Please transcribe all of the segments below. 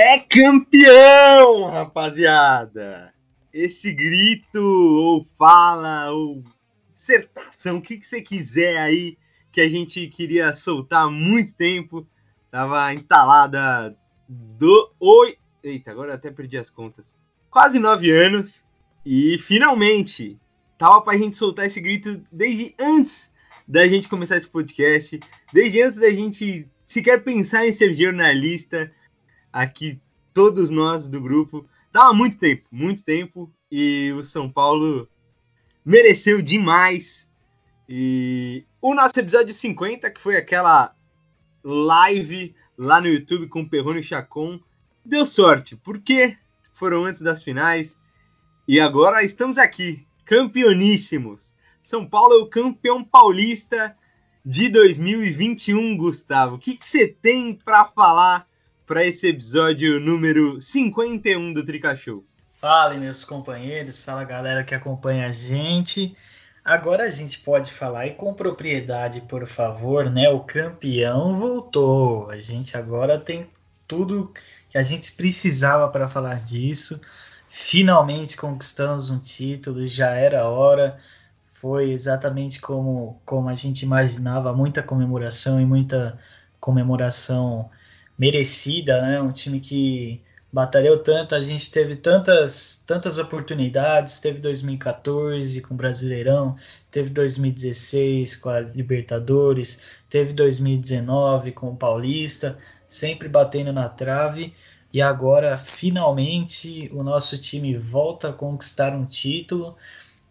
é campeão, rapaziada! Esse grito, ou fala, ou dissertação, o que, que você quiser aí, que a gente queria soltar há muito tempo, tava entalada do. Oi! Eita, agora até perdi as contas. Quase nove anos, e finalmente tava pra gente soltar esse grito desde antes da gente começar esse podcast, desde antes da gente sequer pensar em ser jornalista, aqui todos nós do grupo, dava muito tempo, muito tempo, e o São Paulo mereceu demais. E o nosso episódio 50, que foi aquela live lá no YouTube com o Perrone e Chacon, deu sorte, porque foram antes das finais, e agora estamos aqui, campeoníssimos. São Paulo é o campeão paulista de 2021, Gustavo. O que você tem para falar para esse episódio número 51 do Trica Show? Fala, meus companheiros, fala galera que acompanha a gente. Agora a gente pode falar e com propriedade, por favor, né? O campeão voltou. A gente agora tem tudo que a gente precisava para falar disso. Finalmente conquistamos um título, já era hora. Foi exatamente como, como a gente imaginava, muita comemoração e muita comemoração merecida, né? Um time que batalhou tanto, a gente teve tantas, tantas oportunidades, teve 2014 com o Brasileirão, teve 2016 com a Libertadores, teve 2019 com o Paulista, sempre batendo na trave. E agora, finalmente, o nosso time volta a conquistar um título.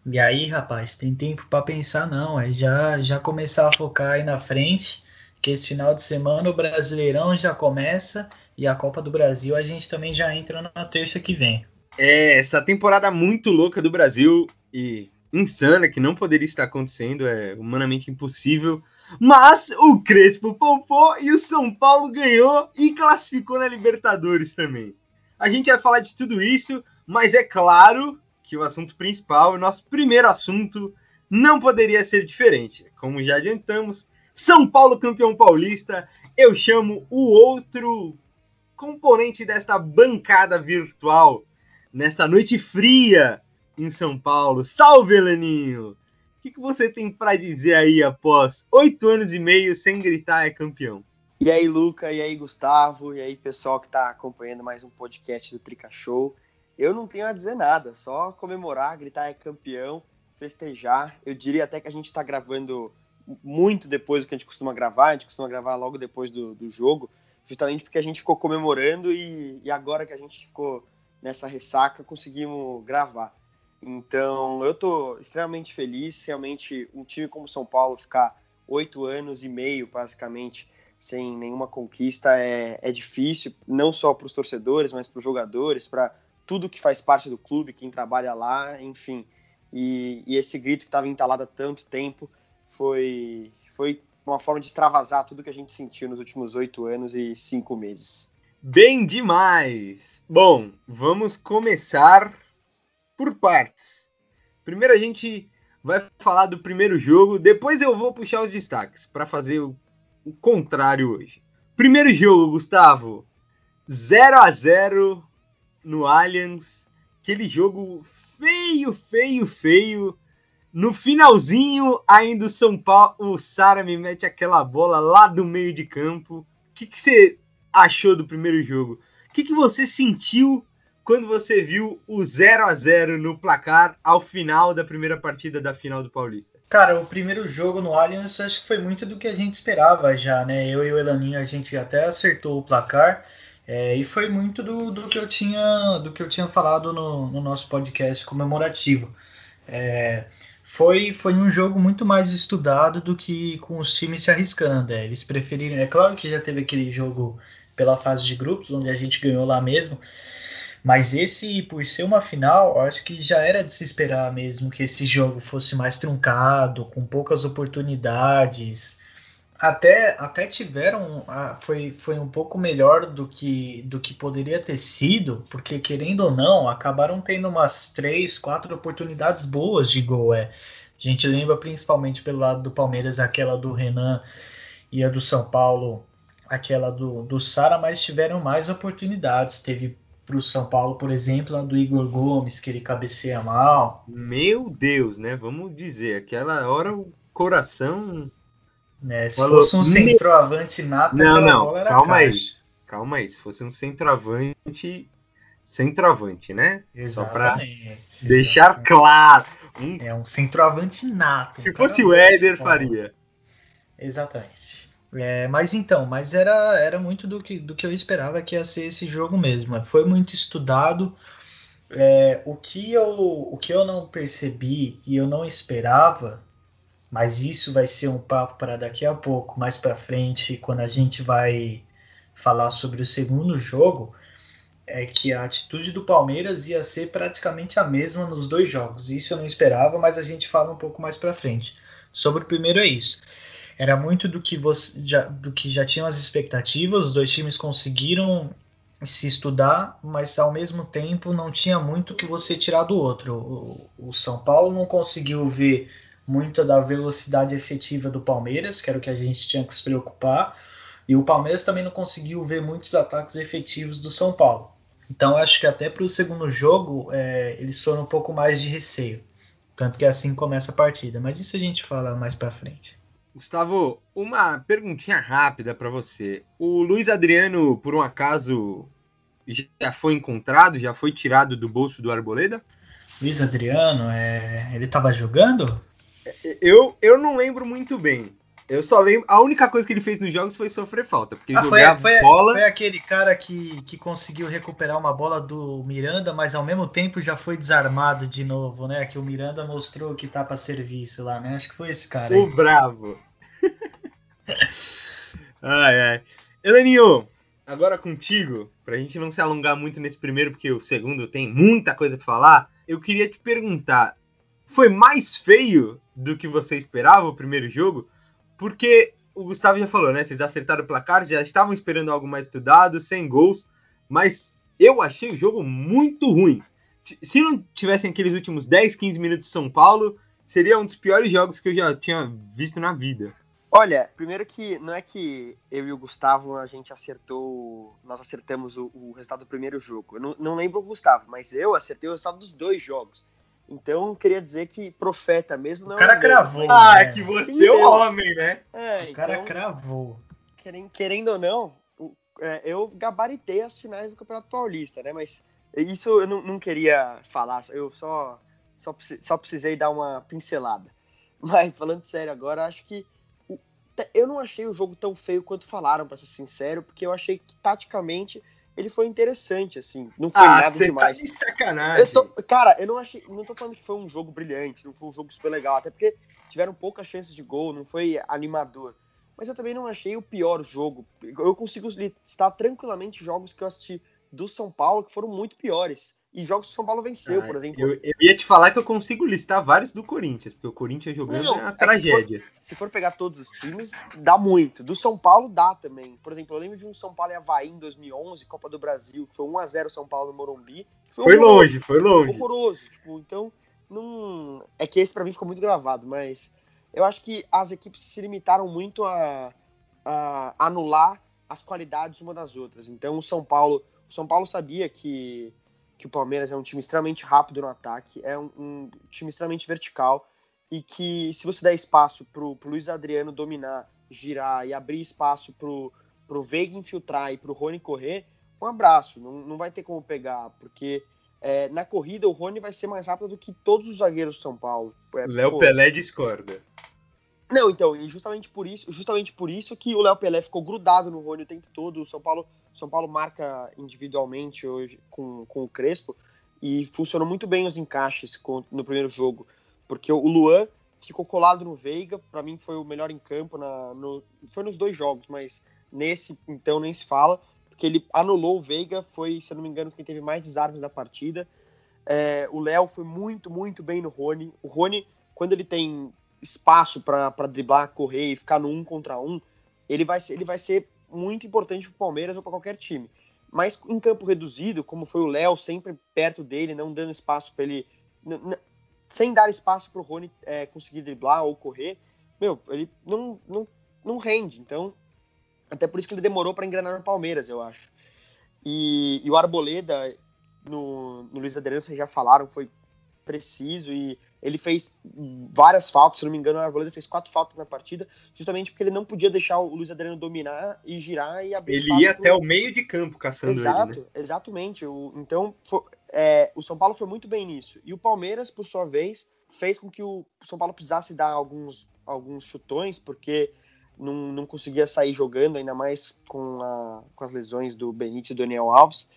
E aí, rapaz, tem tempo para pensar não, é já já começar a focar aí na frente, que esse final de semana o Brasileirão já começa e a Copa do Brasil a gente também já entra na terça que vem. É, essa temporada muito louca do Brasil e insana que não poderia estar acontecendo, é humanamente impossível. Mas o Crespo poupou e o São Paulo ganhou e classificou na Libertadores também. A gente vai falar de tudo isso, mas é claro que o assunto principal, o nosso primeiro assunto, não poderia ser diferente. Como já adiantamos, São Paulo campeão paulista, eu chamo o outro componente desta bancada virtual nessa noite fria em São Paulo. Salve, Elaninho! O que, que você tem para dizer aí após oito anos e meio sem gritar é campeão? E aí, Luca, e aí, Gustavo, e aí, pessoal que está acompanhando mais um podcast do Trica Show. Eu não tenho a dizer nada, só comemorar, gritar é campeão, festejar. Eu diria até que a gente está gravando muito depois do que a gente costuma gravar, a gente costuma gravar logo depois do, do jogo, justamente porque a gente ficou comemorando e, e agora que a gente ficou nessa ressaca, conseguimos gravar. Então, eu estou extremamente feliz. Realmente, um time como São Paulo ficar oito anos e meio, basicamente, sem nenhuma conquista é, é difícil, não só para os torcedores, mas para os jogadores, para tudo que faz parte do clube, quem trabalha lá, enfim. E, e esse grito que estava entalado há tanto tempo foi, foi uma forma de extravasar tudo que a gente sentiu nos últimos oito anos e cinco meses. Bem demais! Bom, vamos começar por partes. Primeiro a gente vai falar do primeiro jogo, depois eu vou puxar os destaques para fazer o, contrário hoje. Primeiro jogo, Gustavo, 0 a 0 no Allianz, aquele jogo feio, feio, feio. No finalzinho, ainda o São Paulo, o Sara me mete aquela bola lá do meio de campo. O que, que você achou do primeiro jogo? O que, que você sentiu quando você viu o 0 a 0 no placar ao final da primeira partida da final do Paulista? Cara, o primeiro jogo no Allianz acho que foi muito do que a gente esperava já, né? Eu e o Elaninho a gente até acertou o placar. É, e foi muito do, do, que eu tinha do que eu tinha falado no, no nosso podcast comemorativo. É, foi, foi um jogo muito mais estudado do que com os times se arriscando. É. Eles preferiram. É claro que já teve aquele jogo pela fase de grupos, onde a gente ganhou lá mesmo. Mas esse, por ser uma final, acho que já era de se esperar mesmo que esse jogo fosse mais truncado, com poucas oportunidades. Até, até tiveram. Foi, foi um pouco melhor do que, do que poderia ter sido, porque querendo ou não, acabaram tendo umas três, quatro oportunidades boas de gol. É. A gente lembra principalmente pelo lado do Palmeiras, aquela do Renan e a do São Paulo aquela do, do Sara, mas tiveram mais oportunidades. Teve para o São Paulo, por exemplo, a do Igor Gomes, que ele cabeceia mal. Meu Deus, né? Vamos dizer, aquela hora o coração. É, se Falou, fosse um centroavante nato, não, não, calma aí. Calma aí, se fosse um centroavante, centroavante, né? Exatamente. Só para deixar claro. Um... É um centroavante nato. Se fosse o Éder, faria. Exatamente. É, mas então, mas era, era muito do que, do que eu esperava que ia ser esse jogo mesmo. Foi muito estudado. É, o, que eu, o que eu não percebi e eu não esperava, mas isso vai ser um papo para daqui a pouco, mais para frente, quando a gente vai falar sobre o segundo jogo, é que a atitude do Palmeiras ia ser praticamente a mesma nos dois jogos. Isso eu não esperava, mas a gente fala um pouco mais para frente. Sobre o primeiro é isso era muito do que você já, do que já tinham as expectativas. Os dois times conseguiram se estudar, mas ao mesmo tempo não tinha muito que você tirar do outro. O, o São Paulo não conseguiu ver muita da velocidade efetiva do Palmeiras, que era o que a gente tinha que se preocupar, e o Palmeiras também não conseguiu ver muitos ataques efetivos do São Paulo. Então acho que até para o segundo jogo é, eles foram um pouco mais de receio. Tanto que assim começa a partida. Mas isso a gente fala mais para frente. Gustavo, uma perguntinha rápida para você. O Luiz Adriano, por um acaso, já foi encontrado, já foi tirado do bolso do Arboleda? Luiz Adriano, é... ele estava jogando? Eu, eu não lembro muito bem. Eu só lembro. A única coisa que ele fez nos jogos foi sofrer falta. Porque ah, foi, foi, bola... foi aquele cara que, que conseguiu recuperar uma bola do Miranda, mas ao mesmo tempo já foi desarmado de novo, né? Que o Miranda mostrou que tá para serviço lá, né? Acho que foi esse cara. O aí. bravo. ai, ai. Heleninho, agora contigo, pra gente não se alongar muito nesse primeiro, porque o segundo tem muita coisa pra falar, eu queria te perguntar: foi mais feio do que você esperava o primeiro jogo? porque o Gustavo já falou, né? Vocês acertaram o placar, já estavam esperando algo mais estudado, sem gols, mas eu achei o jogo muito ruim. Se não tivessem aqueles últimos 10, 15 minutos de São Paulo, seria um dos piores jogos que eu já tinha visto na vida. Olha, primeiro que não é que eu e o Gustavo a gente acertou, nós acertamos o, o resultado do primeiro jogo. Eu não, não lembro o Gustavo, mas eu acertei o resultado dos dois jogos. Então, queria dizer que profeta mesmo não o cara é cravou. Deus, Ah, né? que você Sim, é o homem, né? É, o cara então, cravou. Querendo, querendo ou não, é, eu gabaritei as finais do Campeonato Paulista, né? Mas isso eu não, não queria falar, eu só, só, só precisei dar uma pincelada. Mas, falando sério agora, acho que eu não achei o jogo tão feio quanto falaram, para ser sincero, porque eu achei que taticamente ele foi interessante, assim. Não foi ah, nada tá demais. Tá de sacanagem. Eu tô, cara, eu não achei. Não tô falando que foi um jogo brilhante, não foi um jogo super legal, até porque tiveram poucas chances de gol, não foi animador. Mas eu também não achei o pior jogo. Eu consigo listar tranquilamente jogos que eu assisti do São Paulo que foram muito piores. E jogos que o São Paulo venceu, ah, por exemplo. Eu, eu, ia te falar que eu consigo listar vários do Corinthians, porque o Corinthians jogando não, é uma é tragédia. Se for, se for, pegar todos os times, dá muito. Do São Paulo dá também. Por exemplo, eu lembro de um São Paulo e Havaí em 2011, Copa do Brasil, que foi 1x0 São Paulo no Morumbi. Foi, foi longe, foi longe. Horroroso. Tipo, então, não... é que esse para mim ficou muito gravado, mas eu acho que as equipes se limitaram muito a, a anular as qualidades uma das outras. Então, o São Paulo, o São Paulo sabia que que o Palmeiras é um time extremamente rápido no ataque, é um, um time extremamente vertical e que se você der espaço pro, pro Luiz Adriano dominar, girar e abrir espaço pro, pro Veiga infiltrar e pro Rony correr, um abraço, não, não vai ter como pegar, porque é, na corrida o Rony vai ser mais rápido do que todos os zagueiros do São Paulo. É, Léo Pelé discorda. Não, então, e justamente por isso, justamente por isso que o Léo Pelé ficou grudado no Rony o tempo todo. O São Paulo, São Paulo marca individualmente hoje com, com o Crespo e funcionou muito bem os encaixes com, no primeiro jogo, porque o Luan ficou colado no Veiga, para mim foi o melhor em campo na, no, foi nos dois jogos, mas nesse então nem se fala, porque ele anulou o Veiga, foi, se eu não me engano, quem teve mais desarmes da partida. É, o Léo foi muito, muito bem no Rony. O Rony, quando ele tem espaço para driblar, correr e ficar no um contra um, ele vai ser, ele vai ser muito importante para o Palmeiras ou para qualquer time. Mas em campo reduzido, como foi o Léo, sempre perto dele, não dando espaço para ele. Sem dar espaço para o Rony é, conseguir driblar ou correr, meu, ele não, não, não rende. Então, Até por isso que ele demorou para engrenar no Palmeiras, eu acho. E, e o Arboleda, no, no Luiz Adriano, vocês já falaram, foi preciso e ele fez várias faltas, se não me engano, o Arboleda fez quatro faltas na partida, justamente porque ele não podia deixar o Luiz Adriano dominar e girar e abrir Ele ia até o meio de campo caçando Exato, ele, né? exatamente. O, então, foi, é, o São Paulo foi muito bem nisso. E o Palmeiras, por sua vez, fez com que o São Paulo precisasse dar alguns, alguns chutões, porque não, não conseguia sair jogando, ainda mais com, a, com as lesões do Benítez e do Daniel Alves.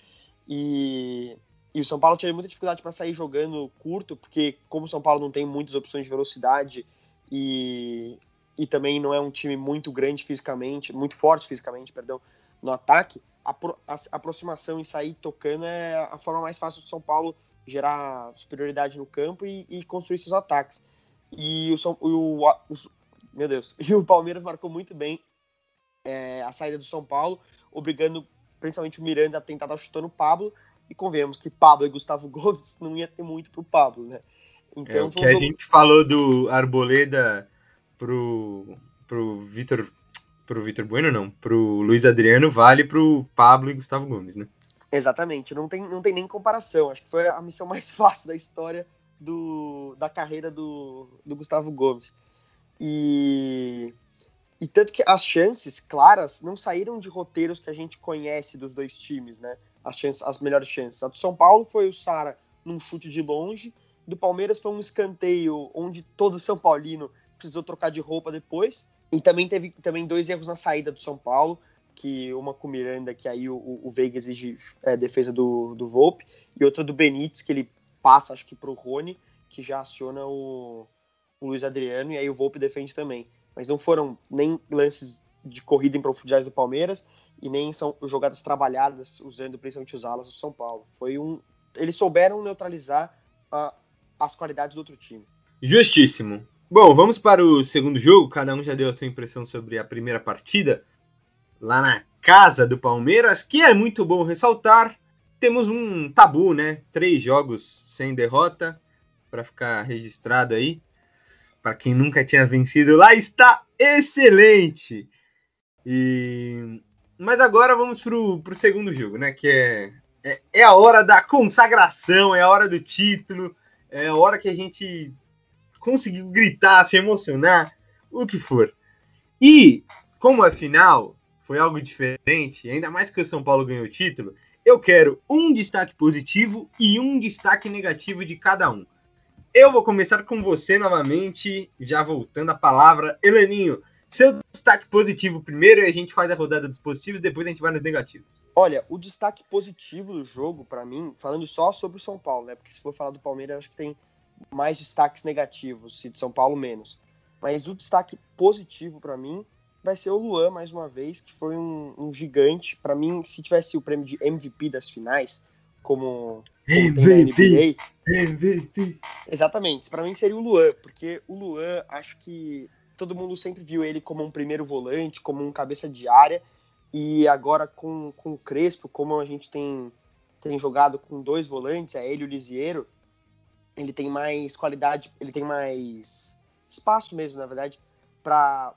E, e o São Paulo tinha muita dificuldade para sair jogando curto, porque como o São Paulo não tem muitas opções de velocidade e, e também não é um time muito grande fisicamente, muito forte fisicamente, perdão, no ataque, a, a, a aproximação e sair tocando é a forma mais fácil do São Paulo gerar superioridade no campo e, e construir seus ataques. E o, o, o, meu Deus. E o Palmeiras marcou muito bem é, a saída do São Paulo, obrigando principalmente o Miranda a tentar dar chutando o Pablo. E convenhamos que Pablo e Gustavo Gomes não ia ter muito pro Pablo, né? Então, é, o que a gente falou do Arboleda pro, pro Vitor pro Vitor Bueno, não, pro Luiz Adriano, vale pro Pablo e Gustavo Gomes, né? Exatamente, não tem, não tem nem comparação. Acho que foi a missão mais fácil da história do, da carreira do, do Gustavo Gomes. E, e tanto que as chances claras não saíram de roteiros que a gente conhece dos dois times, né? As, chances, as melhores chances. A do São Paulo foi o Sara num chute de longe, do Palmeiras foi um escanteio onde todo São Paulino precisou trocar de roupa depois. E também teve também dois erros na saída do São Paulo, que uma com o Miranda, que aí o, o Veiga exige é, defesa do, do Volpe, e outra do Benítez, que ele passa, acho que, para o Rony, que já aciona o, o Luiz Adriano, e aí o Volpe defende também. Mas não foram nem lances de corrida em profundidade do Palmeiras, e nem são jogadas trabalhadas usando principalmente os alas do São Paulo. Foi um. Eles souberam neutralizar a, as qualidades do outro time. Justíssimo. Bom, vamos para o segundo jogo. Cada um já deu a sua impressão sobre a primeira partida. Lá na casa do Palmeiras, que é muito bom ressaltar. Temos um tabu, né? Três jogos sem derrota, para ficar registrado aí para quem nunca tinha vencido lá, está excelente. E mas agora vamos pro, pro segundo jogo, né? Que é, é, é a hora da consagração, é a hora do título, é a hora que a gente conseguiu gritar, se emocionar, o que for. E como a final foi algo diferente, ainda mais que o São Paulo ganhou o título, eu quero um destaque positivo e um destaque negativo de cada um. Eu vou começar com você novamente, já voltando a palavra. Heleninho, seu destaque positivo primeiro e a gente faz a rodada dos positivos, depois a gente vai nos negativos. Olha, o destaque positivo do jogo, para mim, falando só sobre o São Paulo, né? Porque se for falar do Palmeiras, acho que tem mais destaques negativos, e de São Paulo menos. Mas o destaque positivo para mim vai ser o Luan, mais uma vez, que foi um, um gigante. Para mim, se tivesse o prêmio de MVP das finais, como, como MVP, MVP. Exatamente, para mim seria o Luan, porque o Luan, acho que todo mundo sempre viu ele como um primeiro volante, como um cabeça de área, e agora com, com o Crespo, como a gente tem, tem jogado com dois volantes, é ele e o Lisieiro, ele tem mais qualidade, ele tem mais espaço mesmo, na verdade, para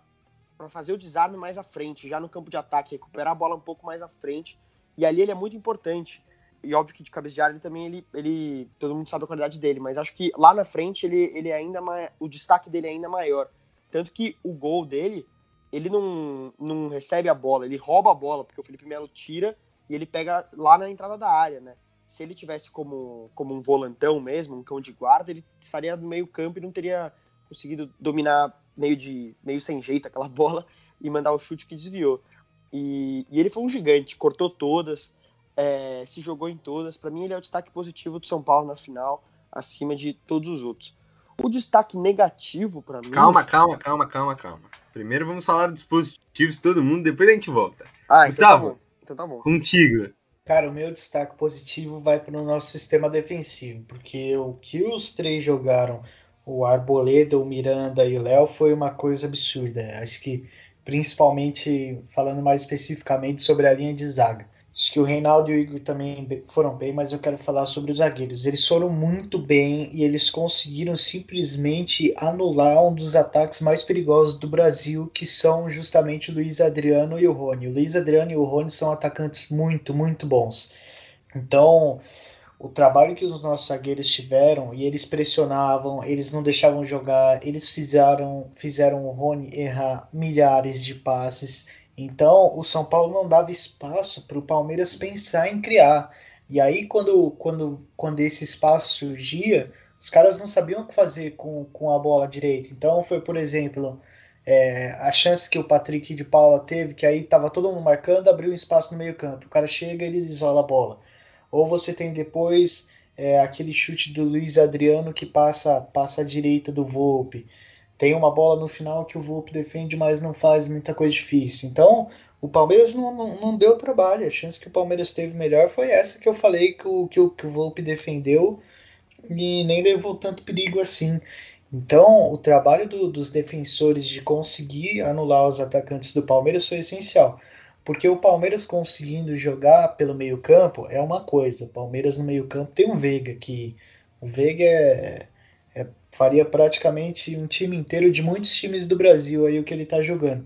fazer o desarme mais à frente, já no campo de ataque, recuperar a bola um pouco mais à frente, e ali ele é muito importante. E óbvio que de cabeça de área ele também ele, ele todo mundo sabe a qualidade dele, mas acho que lá na frente ele, ele é ainda o destaque dele é ainda maior. Tanto que o gol dele, ele não, não recebe a bola, ele rouba a bola, porque o Felipe Melo tira e ele pega lá na entrada da área, né? Se ele tivesse como, como um volantão mesmo, um cão de guarda, ele estaria no meio campo e não teria conseguido dominar meio de meio sem jeito aquela bola e mandar o chute que desviou. E, e ele foi um gigante, cortou todas, é, se jogou em todas. Para mim, ele é o destaque positivo do São Paulo na final, acima de todos os outros. O destaque negativo para mim. Calma, calma, calma, calma, calma. Primeiro vamos falar dos positivos de todo mundo, depois a gente volta. Ah, Gustavo, então tá bom. Então tá bom. Contigo. Cara, o meu destaque positivo vai para o nosso sistema defensivo, porque o que os três jogaram, o Arboleda, o Miranda e o Léo, foi uma coisa absurda. Acho que, principalmente, falando mais especificamente sobre a linha de zaga Acho que o Reinaldo e o Igor também foram bem, mas eu quero falar sobre os zagueiros. Eles foram muito bem e eles conseguiram simplesmente anular um dos ataques mais perigosos do Brasil, que são justamente o Luiz Adriano e o Rony. O Luiz Adriano e o Rony são atacantes muito, muito bons. Então, o trabalho que os nossos zagueiros tiveram e eles pressionavam, eles não deixavam jogar, eles fizeram, fizeram o Rony errar milhares de passes então, o São Paulo não dava espaço para o Palmeiras pensar em criar. E aí, quando, quando, quando esse espaço surgia, os caras não sabiam o que fazer com, com a bola direita. Então, foi, por exemplo, é, a chance que o Patrick de Paula teve, que aí estava todo mundo marcando, abriu um espaço no meio-campo. O cara chega e ele isola a bola. Ou você tem depois é, aquele chute do Luiz Adriano que passa, passa à direita do Volpe. Tem uma bola no final que o Volpe defende, mas não faz muita coisa difícil. Então, o Palmeiras não, não, não, deu trabalho. A chance que o Palmeiras teve melhor foi essa que eu falei que o, que o, que o Volpe defendeu e nem levou tanto perigo assim. Então, o trabalho do, dos defensores de conseguir anular os atacantes do Palmeiras foi essencial. Porque o Palmeiras conseguindo jogar pelo meio-campo é uma coisa. O Palmeiras no meio-campo tem um Veiga que. O Veiga é, é faria praticamente um time inteiro de muitos times do Brasil aí o que ele está jogando.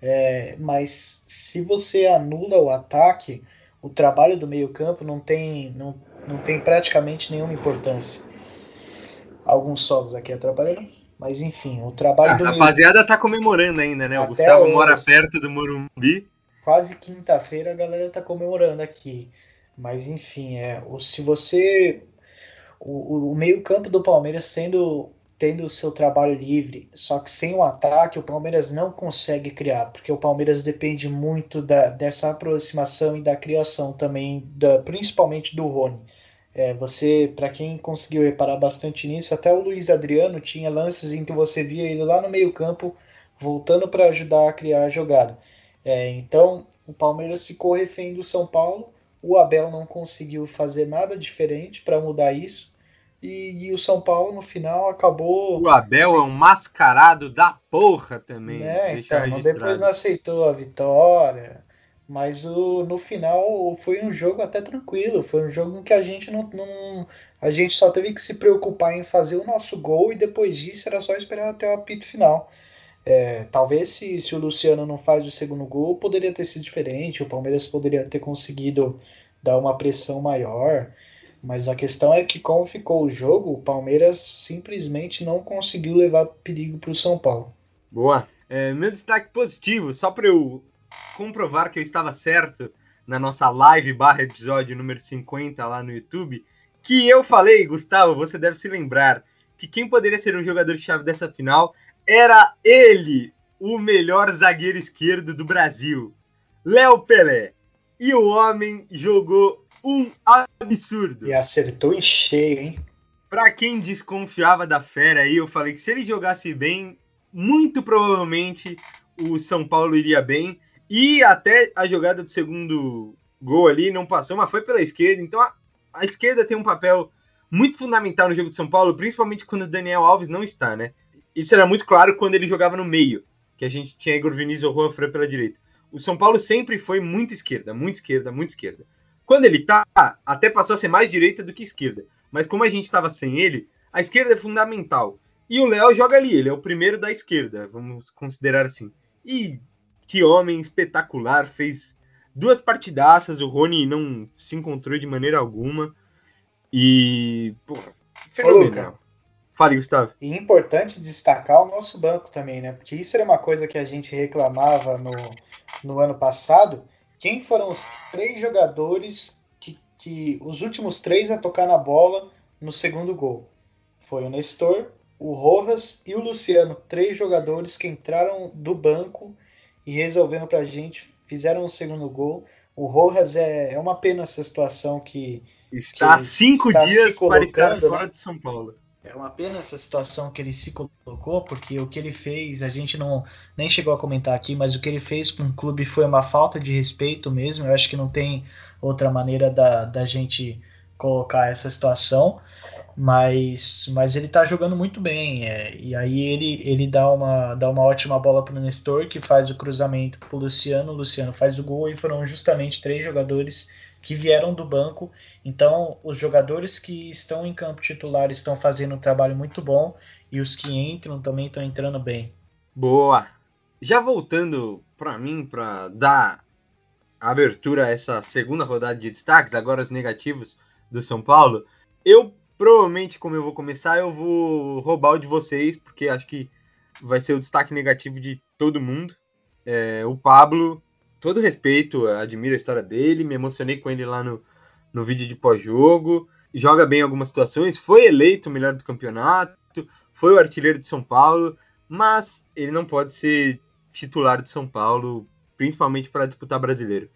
É, mas se você anula o ataque, o trabalho do meio-campo não tem, não, não tem praticamente nenhuma importância. Alguns solos aqui atrapalhando, mas enfim, o trabalho ah, do A rapaziada meio... tá comemorando ainda, né? O Até Gustavo hoje, mora perto do Morumbi. Quase quinta-feira a galera tá comemorando aqui. Mas enfim, é, se você o, o meio-campo do Palmeiras sendo tendo o seu trabalho livre, só que sem o ataque o Palmeiras não consegue criar, porque o Palmeiras depende muito da, dessa aproximação e da criação também, da, principalmente do Rony. É, você, para quem conseguiu reparar bastante nisso, até o Luiz Adriano tinha lances em que você via ele lá no meio-campo voltando para ajudar a criar a jogada. É, então, o Palmeiras ficou refém do São Paulo. O Abel não conseguiu fazer nada diferente para mudar isso. E, e, o São Paulo no final acabou. O Abel é um mascarado da porra também. É, então, depois não aceitou a vitória. Mas o, no final foi um jogo até tranquilo. Foi um jogo em que a gente não, não. A gente só teve que se preocupar em fazer o nosso gol e depois disso era só esperar até o apito final. É, talvez se, se o Luciano não faz o segundo gol, poderia ter sido diferente. O Palmeiras poderia ter conseguido dar uma pressão maior. Mas a questão é que, como ficou o jogo, o Palmeiras simplesmente não conseguiu levar perigo para o São Paulo. Boa. É, meu destaque positivo, só para eu comprovar que eu estava certo na nossa live barra episódio número 50 lá no YouTube, que eu falei, Gustavo, você deve se lembrar, que quem poderia ser um jogador-chave dessa final era ele, o melhor zagueiro esquerdo do Brasil, Léo Pelé. E o homem jogou um absurdo. E acertou em cheio, hein? Pra quem desconfiava da fera aí, eu falei que se ele jogasse bem, muito provavelmente o São Paulo iria bem. E até a jogada do segundo gol ali não passou, mas foi pela esquerda. Então a, a esquerda tem um papel muito fundamental no jogo de São Paulo, principalmente quando o Daniel Alves não está, né? Isso era muito claro quando ele jogava no meio, que a gente tinha Igor Vinícius ou Juan Fran pela direita. O São Paulo sempre foi muito esquerda, muito esquerda, muito esquerda. Quando ele tá, até passou a ser mais direita do que esquerda. Mas como a gente estava sem ele, a esquerda é fundamental. E o Léo joga ali, ele é o primeiro da esquerda, vamos considerar assim. E que homem espetacular, fez duas partidaças, o Rony não se encontrou de maneira alguma. E. Pô, fenomenal. Fale, Gustavo. E importante destacar o nosso banco também, né? Porque isso era uma coisa que a gente reclamava no, no ano passado quem foram os três jogadores que, que os últimos três a tocar na bola no segundo gol? Foi o Nestor, o Rojas e o Luciano, três jogadores que entraram do banco e resolveram para a gente, fizeram o segundo gol. O Rojas é, é uma pena essa situação que está há cinco está dias para estar fora né? de São Paulo. É uma pena essa situação que ele se colocou, porque o que ele fez, a gente não nem chegou a comentar aqui, mas o que ele fez com o clube foi uma falta de respeito mesmo. Eu acho que não tem outra maneira da, da gente colocar essa situação. Mas, mas ele tá jogando muito bem. É, e aí ele, ele dá, uma, dá uma ótima bola pro Nestor, que faz o cruzamento pro Luciano. O Luciano faz o gol e foram justamente três jogadores que vieram do banco. Então, os jogadores que estão em campo titular estão fazendo um trabalho muito bom e os que entram também estão entrando bem. Boa! Já voltando para mim, para dar abertura a essa segunda rodada de destaques, agora os negativos do São Paulo, eu provavelmente, como eu vou começar, eu vou roubar o de vocês, porque acho que vai ser o destaque negativo de todo mundo. É, o Pablo todo respeito, admiro a história dele, me emocionei com ele lá no, no vídeo de pós-jogo, joga bem em algumas situações, foi eleito o melhor do campeonato, foi o artilheiro de São Paulo, mas ele não pode ser titular de São Paulo, principalmente para disputar brasileiro.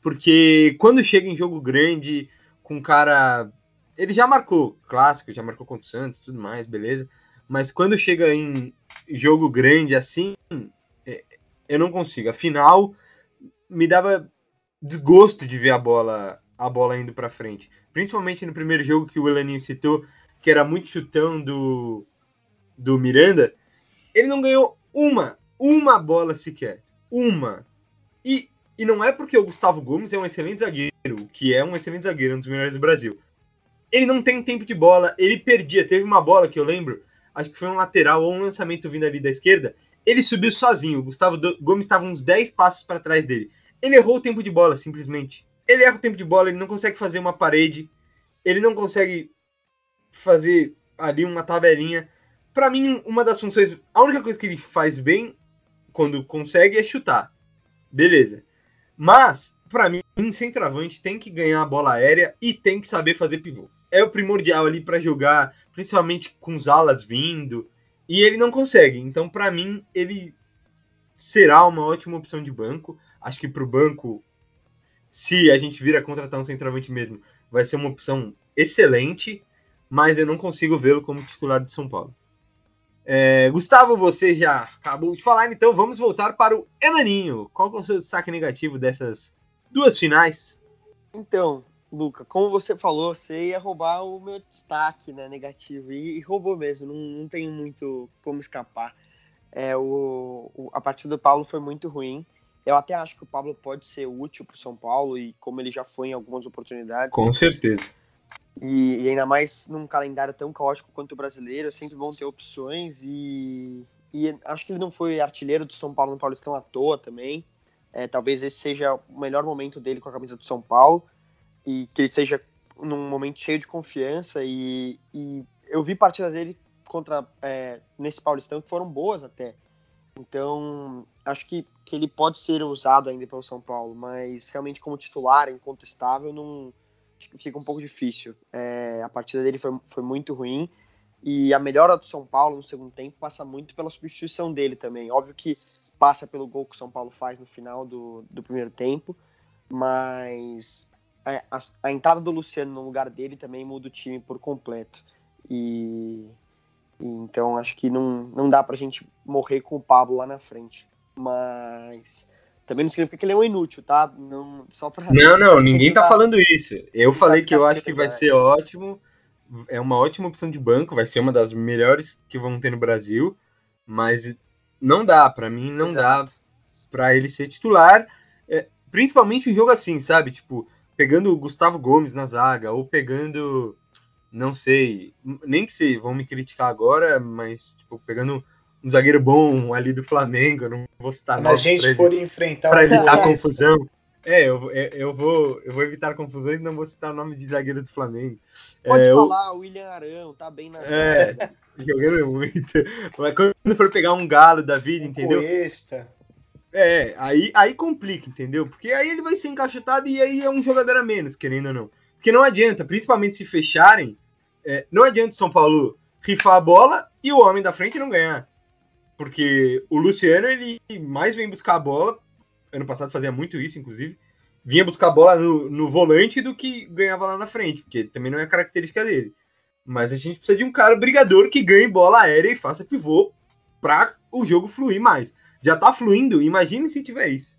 Porque quando chega em jogo grande, com um cara. Ele já marcou clássico, já marcou contra o Santos tudo mais, beleza. Mas quando chega em jogo grande assim, é, eu não consigo. Afinal, me dava desgosto de ver a bola a bola indo para frente. Principalmente no primeiro jogo que o Elaninho citou, que era muito chutão do, do Miranda. Ele não ganhou uma, uma bola sequer. Uma. E, e não é porque o Gustavo Gomes é um excelente zagueiro, que é um excelente zagueiro, um dos melhores do Brasil. Ele não tem tempo de bola, ele perdia. Teve uma bola que eu lembro, acho que foi um lateral ou um lançamento vindo ali da esquerda. Ele subiu sozinho. O Gustavo Gomes estava uns 10 passos para trás dele. Ele errou o tempo de bola, simplesmente. Ele erra o tempo de bola, ele não consegue fazer uma parede, ele não consegue fazer ali uma tabelinha. Para mim, uma das funções, a única coisa que ele faz bem quando consegue é chutar. Beleza. Mas, para mim, centroavante tem que ganhar a bola aérea e tem que saber fazer pivô. É o primordial ali para jogar, principalmente com os alas vindo, e ele não consegue. Então, para mim, ele será uma ótima opção de banco. Acho que para o banco, se a gente vir a contratar um centroavante mesmo, vai ser uma opção excelente, mas eu não consigo vê-lo como titular de São Paulo. É, Gustavo, você já acabou de falar, então vamos voltar para o Enaninho. Qual é o seu destaque negativo dessas duas finais? Então, Luca, como você falou, você ia roubar o meu destaque né, negativo, e, e roubou mesmo, não, não tem muito como escapar. É, o, o, a partida do Paulo foi muito ruim. Eu até acho que o Pablo pode ser útil para o São Paulo e como ele já foi em algumas oportunidades. Com certeza. E, e, ainda mais num calendário tão caótico quanto o brasileiro, sempre vão ter opções e, e acho que ele não foi artilheiro do São Paulo no Paulistão à toa também. É, talvez esse seja o melhor momento dele com a camisa do São Paulo e que ele seja num momento cheio de confiança e, e eu vi partidas dele contra é, nesse Paulistão que foram boas até. Então, acho que, que ele pode ser usado ainda pelo São Paulo, mas realmente como titular, incontestável, não fica um pouco difícil. É, a partida dele foi, foi muito ruim e a melhora do São Paulo no segundo tempo passa muito pela substituição dele também. Óbvio que passa pelo gol que o São Paulo faz no final do, do primeiro tempo, mas a, a, a entrada do Luciano no lugar dele também muda o time por completo. E então acho que não, não dá pra gente morrer com o Pablo lá na frente. Mas também não significa que ele é um inútil, tá? Não, só pra... não, não ninguém tá falando isso. Eu falei que eu acho que vai ser ótimo. É uma ótima opção de banco, vai ser uma das melhores que vão ter no Brasil. Mas não dá, para mim não Exato. dá para ele ser titular. É, principalmente em jogo assim, sabe? Tipo, pegando o Gustavo Gomes na zaga, ou pegando não sei, nem que se vão me criticar agora, mas tipo, pegando um zagueiro bom ali do Flamengo, não vou citar Quando a gente for enfrentar para evitar confusão. É, eu, é, eu, vou, eu vou evitar confusões e não vou citar o nome de zagueiro do Flamengo. Pode é, falar, eu... William Arão, tá bem na É, jogando muito. Mas quando for pegar um galo da vida, um entendeu? Cuesta. É, aí, aí complica, entendeu? Porque aí ele vai ser encaixotado e aí é um jogador a menos, querendo ou não. Porque não adianta, principalmente se fecharem, é, não adianta São Paulo rifar a bola e o homem da frente não ganhar. Porque o Luciano, ele mais vem buscar a bola, ano passado fazia muito isso, inclusive, vinha buscar a bola no, no volante do que ganhava lá na frente, porque também não é característica dele. Mas a gente precisa de um cara brigador que ganhe bola aérea e faça pivô para o jogo fluir mais. Já tá fluindo, imagine se tiver isso.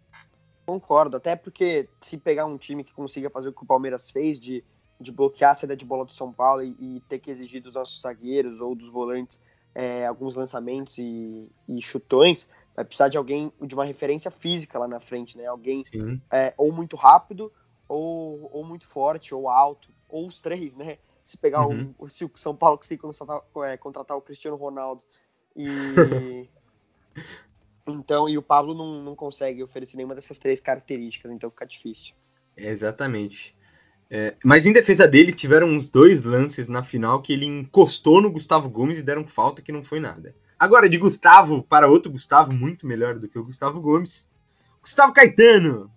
Concordo, até porque se pegar um time que consiga fazer o que o Palmeiras fez, de de bloquear a saída de bola do São Paulo e, e ter que exigir dos nossos zagueiros ou dos volantes é, alguns lançamentos e, e, chutões, vai precisar de alguém, de uma referência física lá na frente, né? Alguém é, ou muito rápido, ou, ou muito forte, ou alto, ou os três, né? Se pegar uhum. o, se o São Paulo conseguir contratar, é, contratar o Cristiano Ronaldo e. então, e o Pablo não, não consegue oferecer nenhuma dessas três características, então fica difícil. exatamente. É, mas em defesa dele, tiveram uns dois lances na final que ele encostou no Gustavo Gomes e deram falta que não foi nada. Agora, de Gustavo para outro Gustavo, muito melhor do que o Gustavo Gomes. Gustavo Caetano,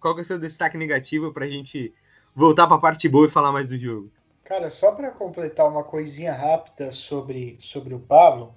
qual que é o seu destaque negativo para a gente voltar para a parte boa e falar mais do jogo? Cara, só para completar uma coisinha rápida sobre, sobre o Pablo,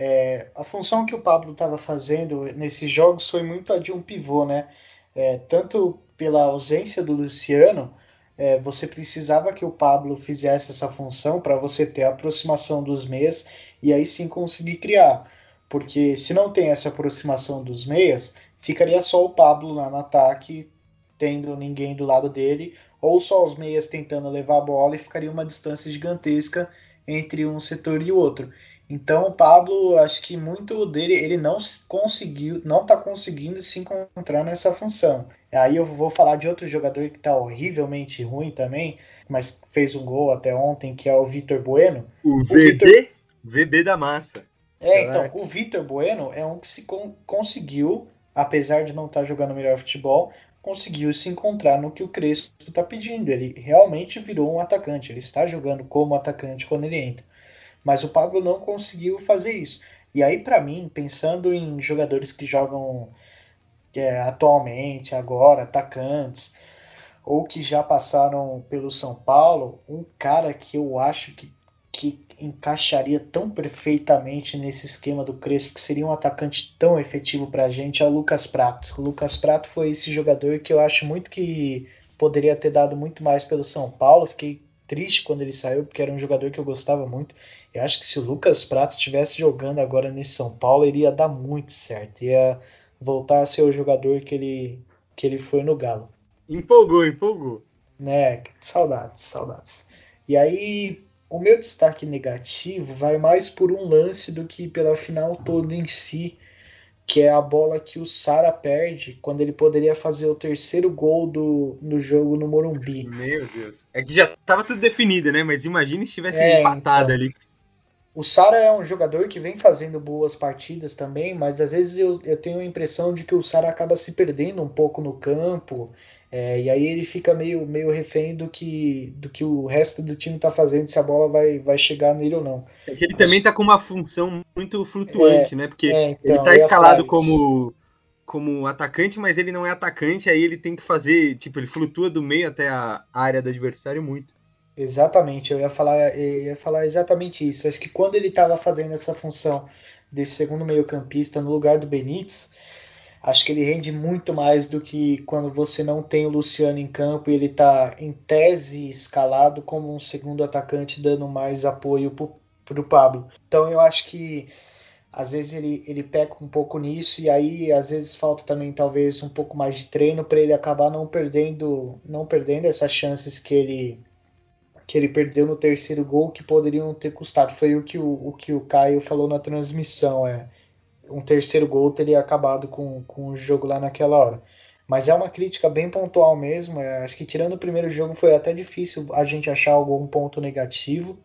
é, a função que o Pablo estava fazendo nesses jogos foi muito a de um pivô, né? É, tanto pela ausência do Luciano, é, você precisava que o Pablo fizesse essa função para você ter a aproximação dos meias e aí sim conseguir criar. Porque se não tem essa aproximação dos meias, ficaria só o Pablo lá no ataque, tendo ninguém do lado dele, ou só os meias tentando levar a bola e ficaria uma distância gigantesca entre um setor e o outro. Então o Pablo, acho que muito dele, ele não conseguiu, não está conseguindo se encontrar nessa função. Aí eu vou falar de outro jogador que está horrivelmente ruim também, mas fez um gol até ontem, que é o Vitor Bueno. O, o VB, Victor... VB da massa. É, Caraca. então, o Vitor Bueno é um que se con conseguiu, apesar de não estar tá jogando melhor futebol, conseguiu se encontrar no que o Crespo está pedindo. Ele realmente virou um atacante, ele está jogando como atacante quando ele entra. Mas o Pablo não conseguiu fazer isso. E aí, para mim, pensando em jogadores que jogam é, atualmente, agora, atacantes, ou que já passaram pelo São Paulo, um cara que eu acho que, que encaixaria tão perfeitamente nesse esquema do Crespo, que seria um atacante tão efetivo para a gente, é o Lucas Prato. O Lucas Prato foi esse jogador que eu acho muito que poderia ter dado muito mais pelo São Paulo. Fiquei triste quando ele saiu, porque era um jogador que eu gostava muito. Eu acho que se o Lucas Prato estivesse jogando agora nesse São Paulo, iria dar muito certo. Ia voltar a ser o jogador que ele, que ele foi no Galo. Empolgou, empolgou. Né, saudades, saudades. E aí, o meu destaque negativo vai mais por um lance do que pela final toda em si, que é a bola que o Sara perde quando ele poderia fazer o terceiro gol do, no jogo no Morumbi. Meu Deus. É que já estava tudo definido, né? Mas imagina se tivesse é, empatado então. ali. O Sara é um jogador que vem fazendo boas partidas também, mas às vezes eu, eu tenho a impressão de que o Sara acaba se perdendo um pouco no campo, é, e aí ele fica meio, meio refém do que, do que o resto do time está fazendo, se a bola vai, vai chegar nele ou não. É que ele mas, também está com uma função muito flutuante, é, né? Porque é, então, ele está escalado como, como atacante, mas ele não é atacante, aí ele tem que fazer, tipo, ele flutua do meio até a área do adversário muito. Exatamente, eu ia falar, eu ia falar exatamente isso. Acho que quando ele estava fazendo essa função desse segundo meio-campista no lugar do Benítez, acho que ele rende muito mais do que quando você não tem o Luciano em campo e ele está em tese escalado como um segundo atacante, dando mais apoio para o Pablo. Então eu acho que às vezes ele, ele peca um pouco nisso e aí às vezes falta também talvez um pouco mais de treino para ele acabar não perdendo não perdendo essas chances que ele que ele perdeu no terceiro gol que poderiam ter custado. Foi o que o, o que o Caio falou na transmissão. É, um terceiro gol teria acabado com, com o jogo lá naquela hora. Mas é uma crítica bem pontual mesmo. É, acho que tirando o primeiro jogo foi até difícil a gente achar algum ponto negativo.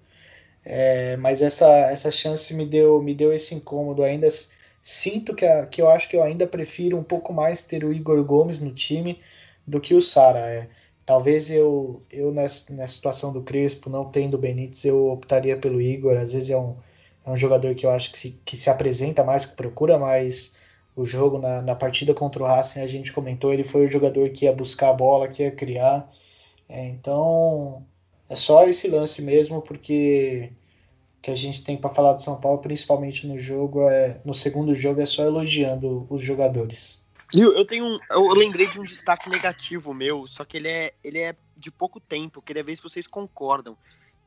É, mas essa, essa chance me deu, me deu esse incômodo. Ainda sinto que, a, que eu acho que eu ainda prefiro um pouco mais ter o Igor Gomes no time do que o Sara. É. Talvez eu, eu nessa, nessa situação do Crespo, não tendo o Benítez, eu optaria pelo Igor. Às vezes é um, é um jogador que eu acho que se, que se apresenta mais, que procura mais o jogo. Na, na partida contra o Racing, a gente comentou, ele foi o jogador que ia buscar a bola, que ia criar. É, então, é só esse lance mesmo, porque que a gente tem para falar do São Paulo, principalmente no jogo, é, no segundo jogo, é só elogiando os jogadores. Eu tenho um, eu lembrei de um destaque negativo meu, só que ele é, ele é de pouco tempo. Eu queria ver se vocês concordam.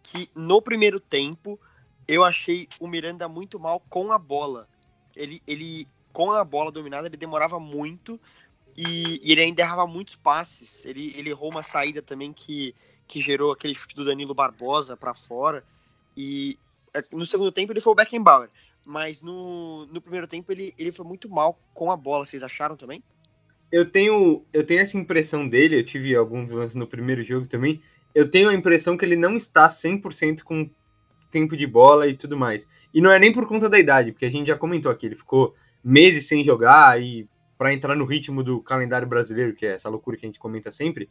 Que no primeiro tempo eu achei o Miranda muito mal com a bola. Ele, ele com a bola dominada, ele demorava muito e, e ele ainda errava muitos passes. Ele, ele errou uma saída também que, que gerou aquele chute do Danilo Barbosa para fora. E é, no segundo tempo ele foi o Beckenbauer. Mas no, no primeiro tempo ele, ele foi muito mal com a bola. Vocês acharam também? Eu tenho, eu tenho essa impressão dele. Eu tive alguns lances no primeiro jogo também. Eu tenho a impressão que ele não está 100% com tempo de bola e tudo mais. E não é nem por conta da idade, porque a gente já comentou aqui. Ele ficou meses sem jogar e para entrar no ritmo do calendário brasileiro, que é essa loucura que a gente comenta sempre,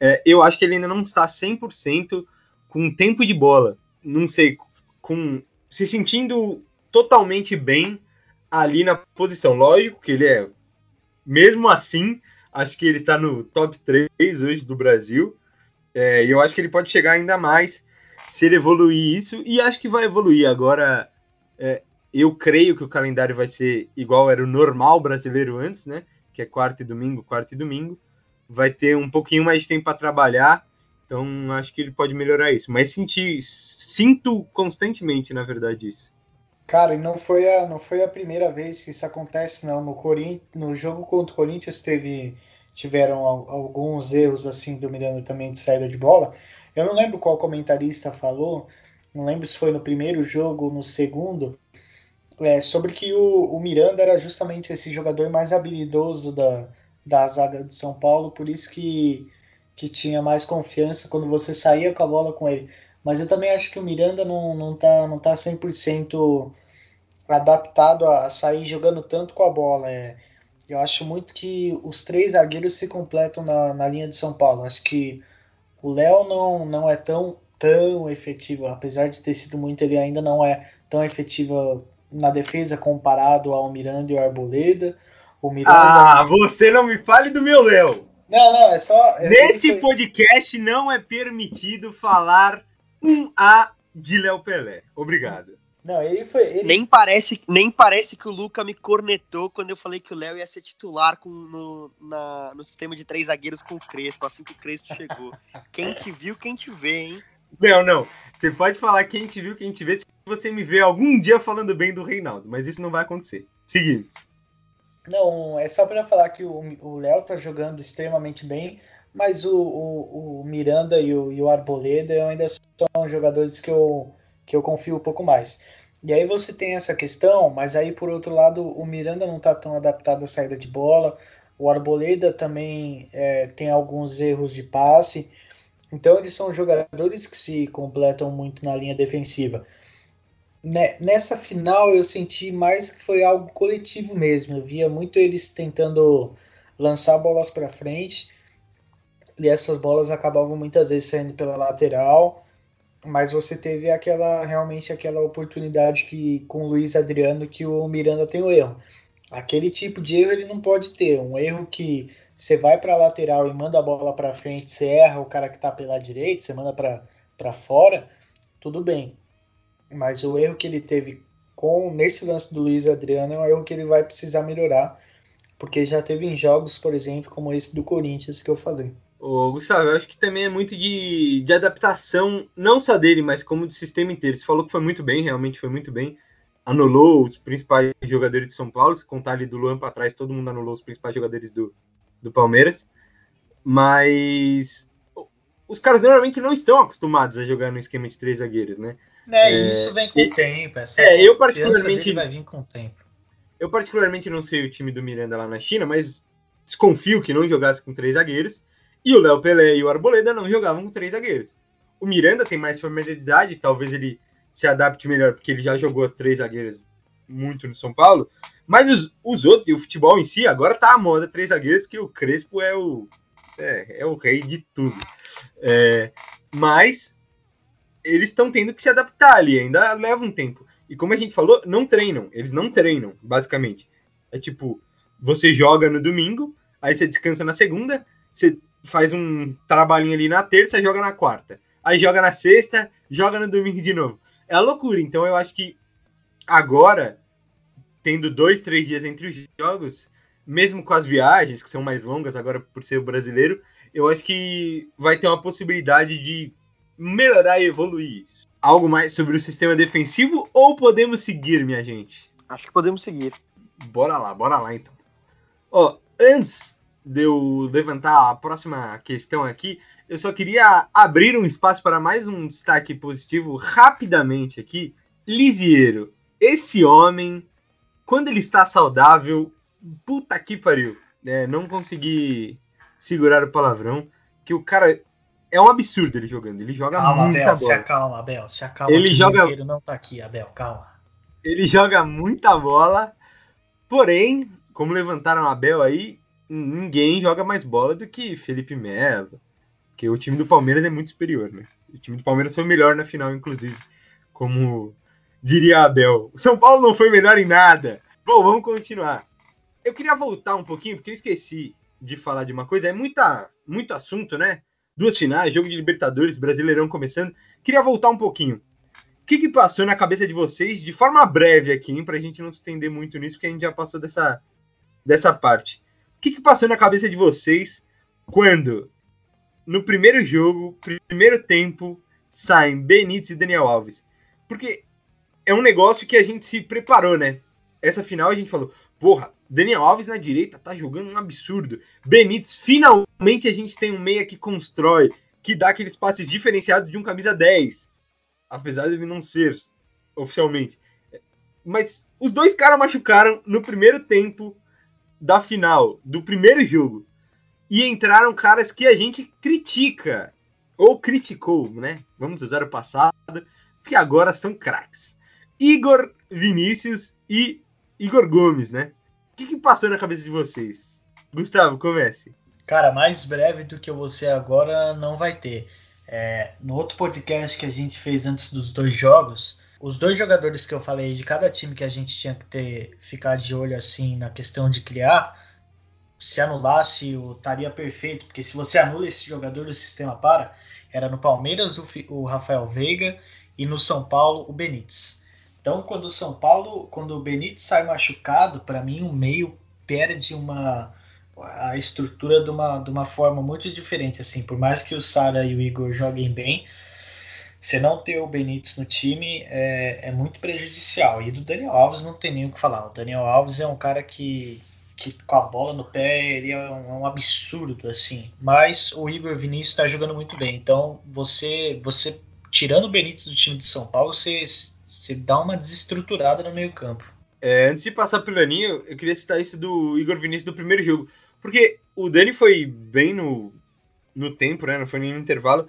é, eu acho que ele ainda não está 100% com tempo de bola. Não sei, com se sentindo totalmente bem ali na posição. Lógico que ele é, mesmo assim, acho que ele está no top 3 hoje do Brasil. É, e eu acho que ele pode chegar ainda mais se ele evoluir isso. E acho que vai evoluir. Agora, é, eu creio que o calendário vai ser igual era o normal brasileiro antes, né? Que é quarta e domingo, quarta e domingo. Vai ter um pouquinho mais de tempo para trabalhar. Então, acho que ele pode melhorar isso. Mas senti, sinto constantemente, na verdade, isso. Cara, e não foi a, não foi a primeira vez que isso acontece, não. No, Corin... no jogo contra o Corinthians teve, tiveram alguns erros assim do Miranda também de saída de bola. Eu não lembro qual comentarista falou, não lembro se foi no primeiro jogo ou no segundo, é, sobre que o, o Miranda era justamente esse jogador mais habilidoso da, da zaga de São Paulo, por isso que, que tinha mais confiança quando você saía com a bola com ele. Mas eu também acho que o Miranda não, não tá, não tá 100% adaptado a sair jogando tanto com a bola. É, eu acho muito que os três zagueiros se completam na, na linha de São Paulo. Acho que o Léo não, não é tão, tão efetivo, apesar de ter sido muito, ele ainda não é tão efetivo na defesa comparado ao Miranda e ao Arboleda. O Miranda... Ah, você não me fale do meu Léo! Não, não, é só. É Nesse podcast não é permitido falar um A de Léo Pelé. Obrigado. Não, ele foi. Ele... Nem, parece, nem parece que o Luca me cornetou quando eu falei que o Léo ia ser titular com, no, na, no sistema de três zagueiros com o Crespo, assim que o Crespo chegou. Quem te viu, quem te vê, hein? Não, não. Você pode falar quem te viu, quem te vê, se você me vê algum dia falando bem do Reinaldo, mas isso não vai acontecer. Seguimos. Não, é só para falar que o Léo tá jogando extremamente bem, mas o, o, o Miranda e o, e o, Arboleda ainda são jogadores que eu, que eu confio um pouco mais. E aí você tem essa questão, mas aí por outro lado o Miranda não está tão adaptado à saída de bola, o Arboleda também é, tem alguns erros de passe, então eles são jogadores que se completam muito na linha defensiva. Nessa final eu senti mais que foi algo coletivo mesmo. Eu via muito eles tentando lançar bolas para frente e essas bolas acabavam muitas vezes saindo pela lateral. Mas você teve aquela realmente aquela oportunidade que com o Luiz Adriano que o Miranda tem o erro. Aquele tipo de erro ele não pode ter. Um erro que você vai para a lateral e manda a bola para frente, você erra o cara que está pela direita, você manda para fora, tudo bem. Mas o erro que ele teve com nesse lance do Luiz Adriano é um erro que ele vai precisar melhorar, porque já teve em jogos, por exemplo, como esse do Corinthians que eu falei. Ô, Gustavo, eu acho que também é muito de, de adaptação, não só dele, mas como do sistema inteiro. Você falou que foi muito bem, realmente foi muito bem. Anulou os principais jogadores de São Paulo, se contar ali do Luan para trás, todo mundo anulou os principais jogadores do, do Palmeiras, mas os caras normalmente não estão acostumados a jogar no esquema de três zagueiros, né? É, é isso vem com o tempo. Essa é, eu particularmente vai vir com o tempo. Eu particularmente não sei o time do Miranda lá na China, mas desconfio que não jogasse com três zagueiros. E o Léo Pelé e o Arboleda não jogavam com três zagueiros. O Miranda tem mais familiaridade, talvez ele se adapte melhor, porque ele já jogou três zagueiros muito no São Paulo. Mas os, os outros, e o futebol em si, agora tá a moda três zagueiros, que o Crespo é o, é, é o rei de tudo. É, mas eles estão tendo que se adaptar ali, ainda leva um tempo. E como a gente falou, não treinam, eles não treinam, basicamente. É tipo, você joga no domingo, aí você descansa na segunda, você faz um trabalhinho ali na terça, joga na quarta. Aí joga na sexta, joga no domingo de novo. É a loucura. Então eu acho que agora tendo dois, três dias entre os jogos, mesmo com as viagens, que são mais longas agora por ser o brasileiro, eu acho que vai ter uma possibilidade de melhorar e evoluir isso. Algo mais sobre o sistema defensivo ou podemos seguir, minha gente? Acho que podemos seguir. Bora lá, bora lá então. Ó, antes de eu levantar a próxima questão aqui, eu só queria abrir um espaço para mais um destaque positivo rapidamente aqui. Lisieiro, esse homem, quando ele está saudável, puta que pariu. É, não consegui segurar o palavrão, que o cara é um absurdo ele jogando. Ele joga calma, muita Abel, bola. Se acalma, Abel. Se acalma. Ele joga. O não tá aqui, Abel. Calma. Ele joga muita bola. Porém, como levantaram a Abel aí, ninguém joga mais bola do que Felipe Melo. Porque o time do Palmeiras é muito superior, né? O time do Palmeiras foi melhor na final, inclusive. Como diria Abel. O São Paulo não foi melhor em nada. Bom, vamos continuar. Eu queria voltar um pouquinho, porque eu esqueci de falar de uma coisa. É muita, muito assunto, né? Duas finais, jogo de Libertadores, Brasileirão começando. Queria voltar um pouquinho. O que, que passou na cabeça de vocês, de forma breve aqui, hein, pra gente não se estender muito nisso, porque a gente já passou dessa, dessa parte. O que, que passou na cabeça de vocês quando, no primeiro jogo, primeiro tempo, saem Benítez e Daniel Alves? Porque é um negócio que a gente se preparou, né? Essa final a gente falou, porra, Daniel Alves na direita tá jogando um absurdo. Benítez, finalmente a gente tem um meia que constrói, que dá aqueles passes diferenciados de um camisa 10. Apesar de ele não ser oficialmente. Mas os dois caras machucaram no primeiro tempo da final, do primeiro jogo. E entraram caras que a gente critica. Ou criticou, né? Vamos usar o passado, que agora são craques. Igor Vinícius e Igor Gomes, né? O que, que passou na cabeça de vocês? Gustavo, comece. Cara, mais breve do que você agora não vai ter. É, no outro podcast que a gente fez antes dos dois jogos, os dois jogadores que eu falei de cada time que a gente tinha que ter ficar de olho assim na questão de criar, se anulasse, o estaria perfeito, porque se você anula esse jogador, o sistema para. Era no Palmeiras o, o Rafael Veiga e no São Paulo o Benítez. Então, quando o São Paulo, quando o Benítez sai machucado, para mim o meio perde uma a estrutura de uma, de uma forma muito diferente. Assim, por mais que o Sara e o Igor joguem bem, você não ter o Benítez no time é, é muito prejudicial. E do Daniel Alves não tem nem o que falar. O Daniel Alves é um cara que, que com a bola no pé ele é um, um absurdo assim. Mas o Igor Vinícius está jogando muito bem. Então você você tirando o Benítez do time de São Paulo, você, você dá uma desestruturada no meio campo. É, antes de passar pelo Aninho, eu queria citar isso do Igor Vinícius do primeiro jogo. Porque o Dani foi bem no, no tempo, né? Não foi no intervalo.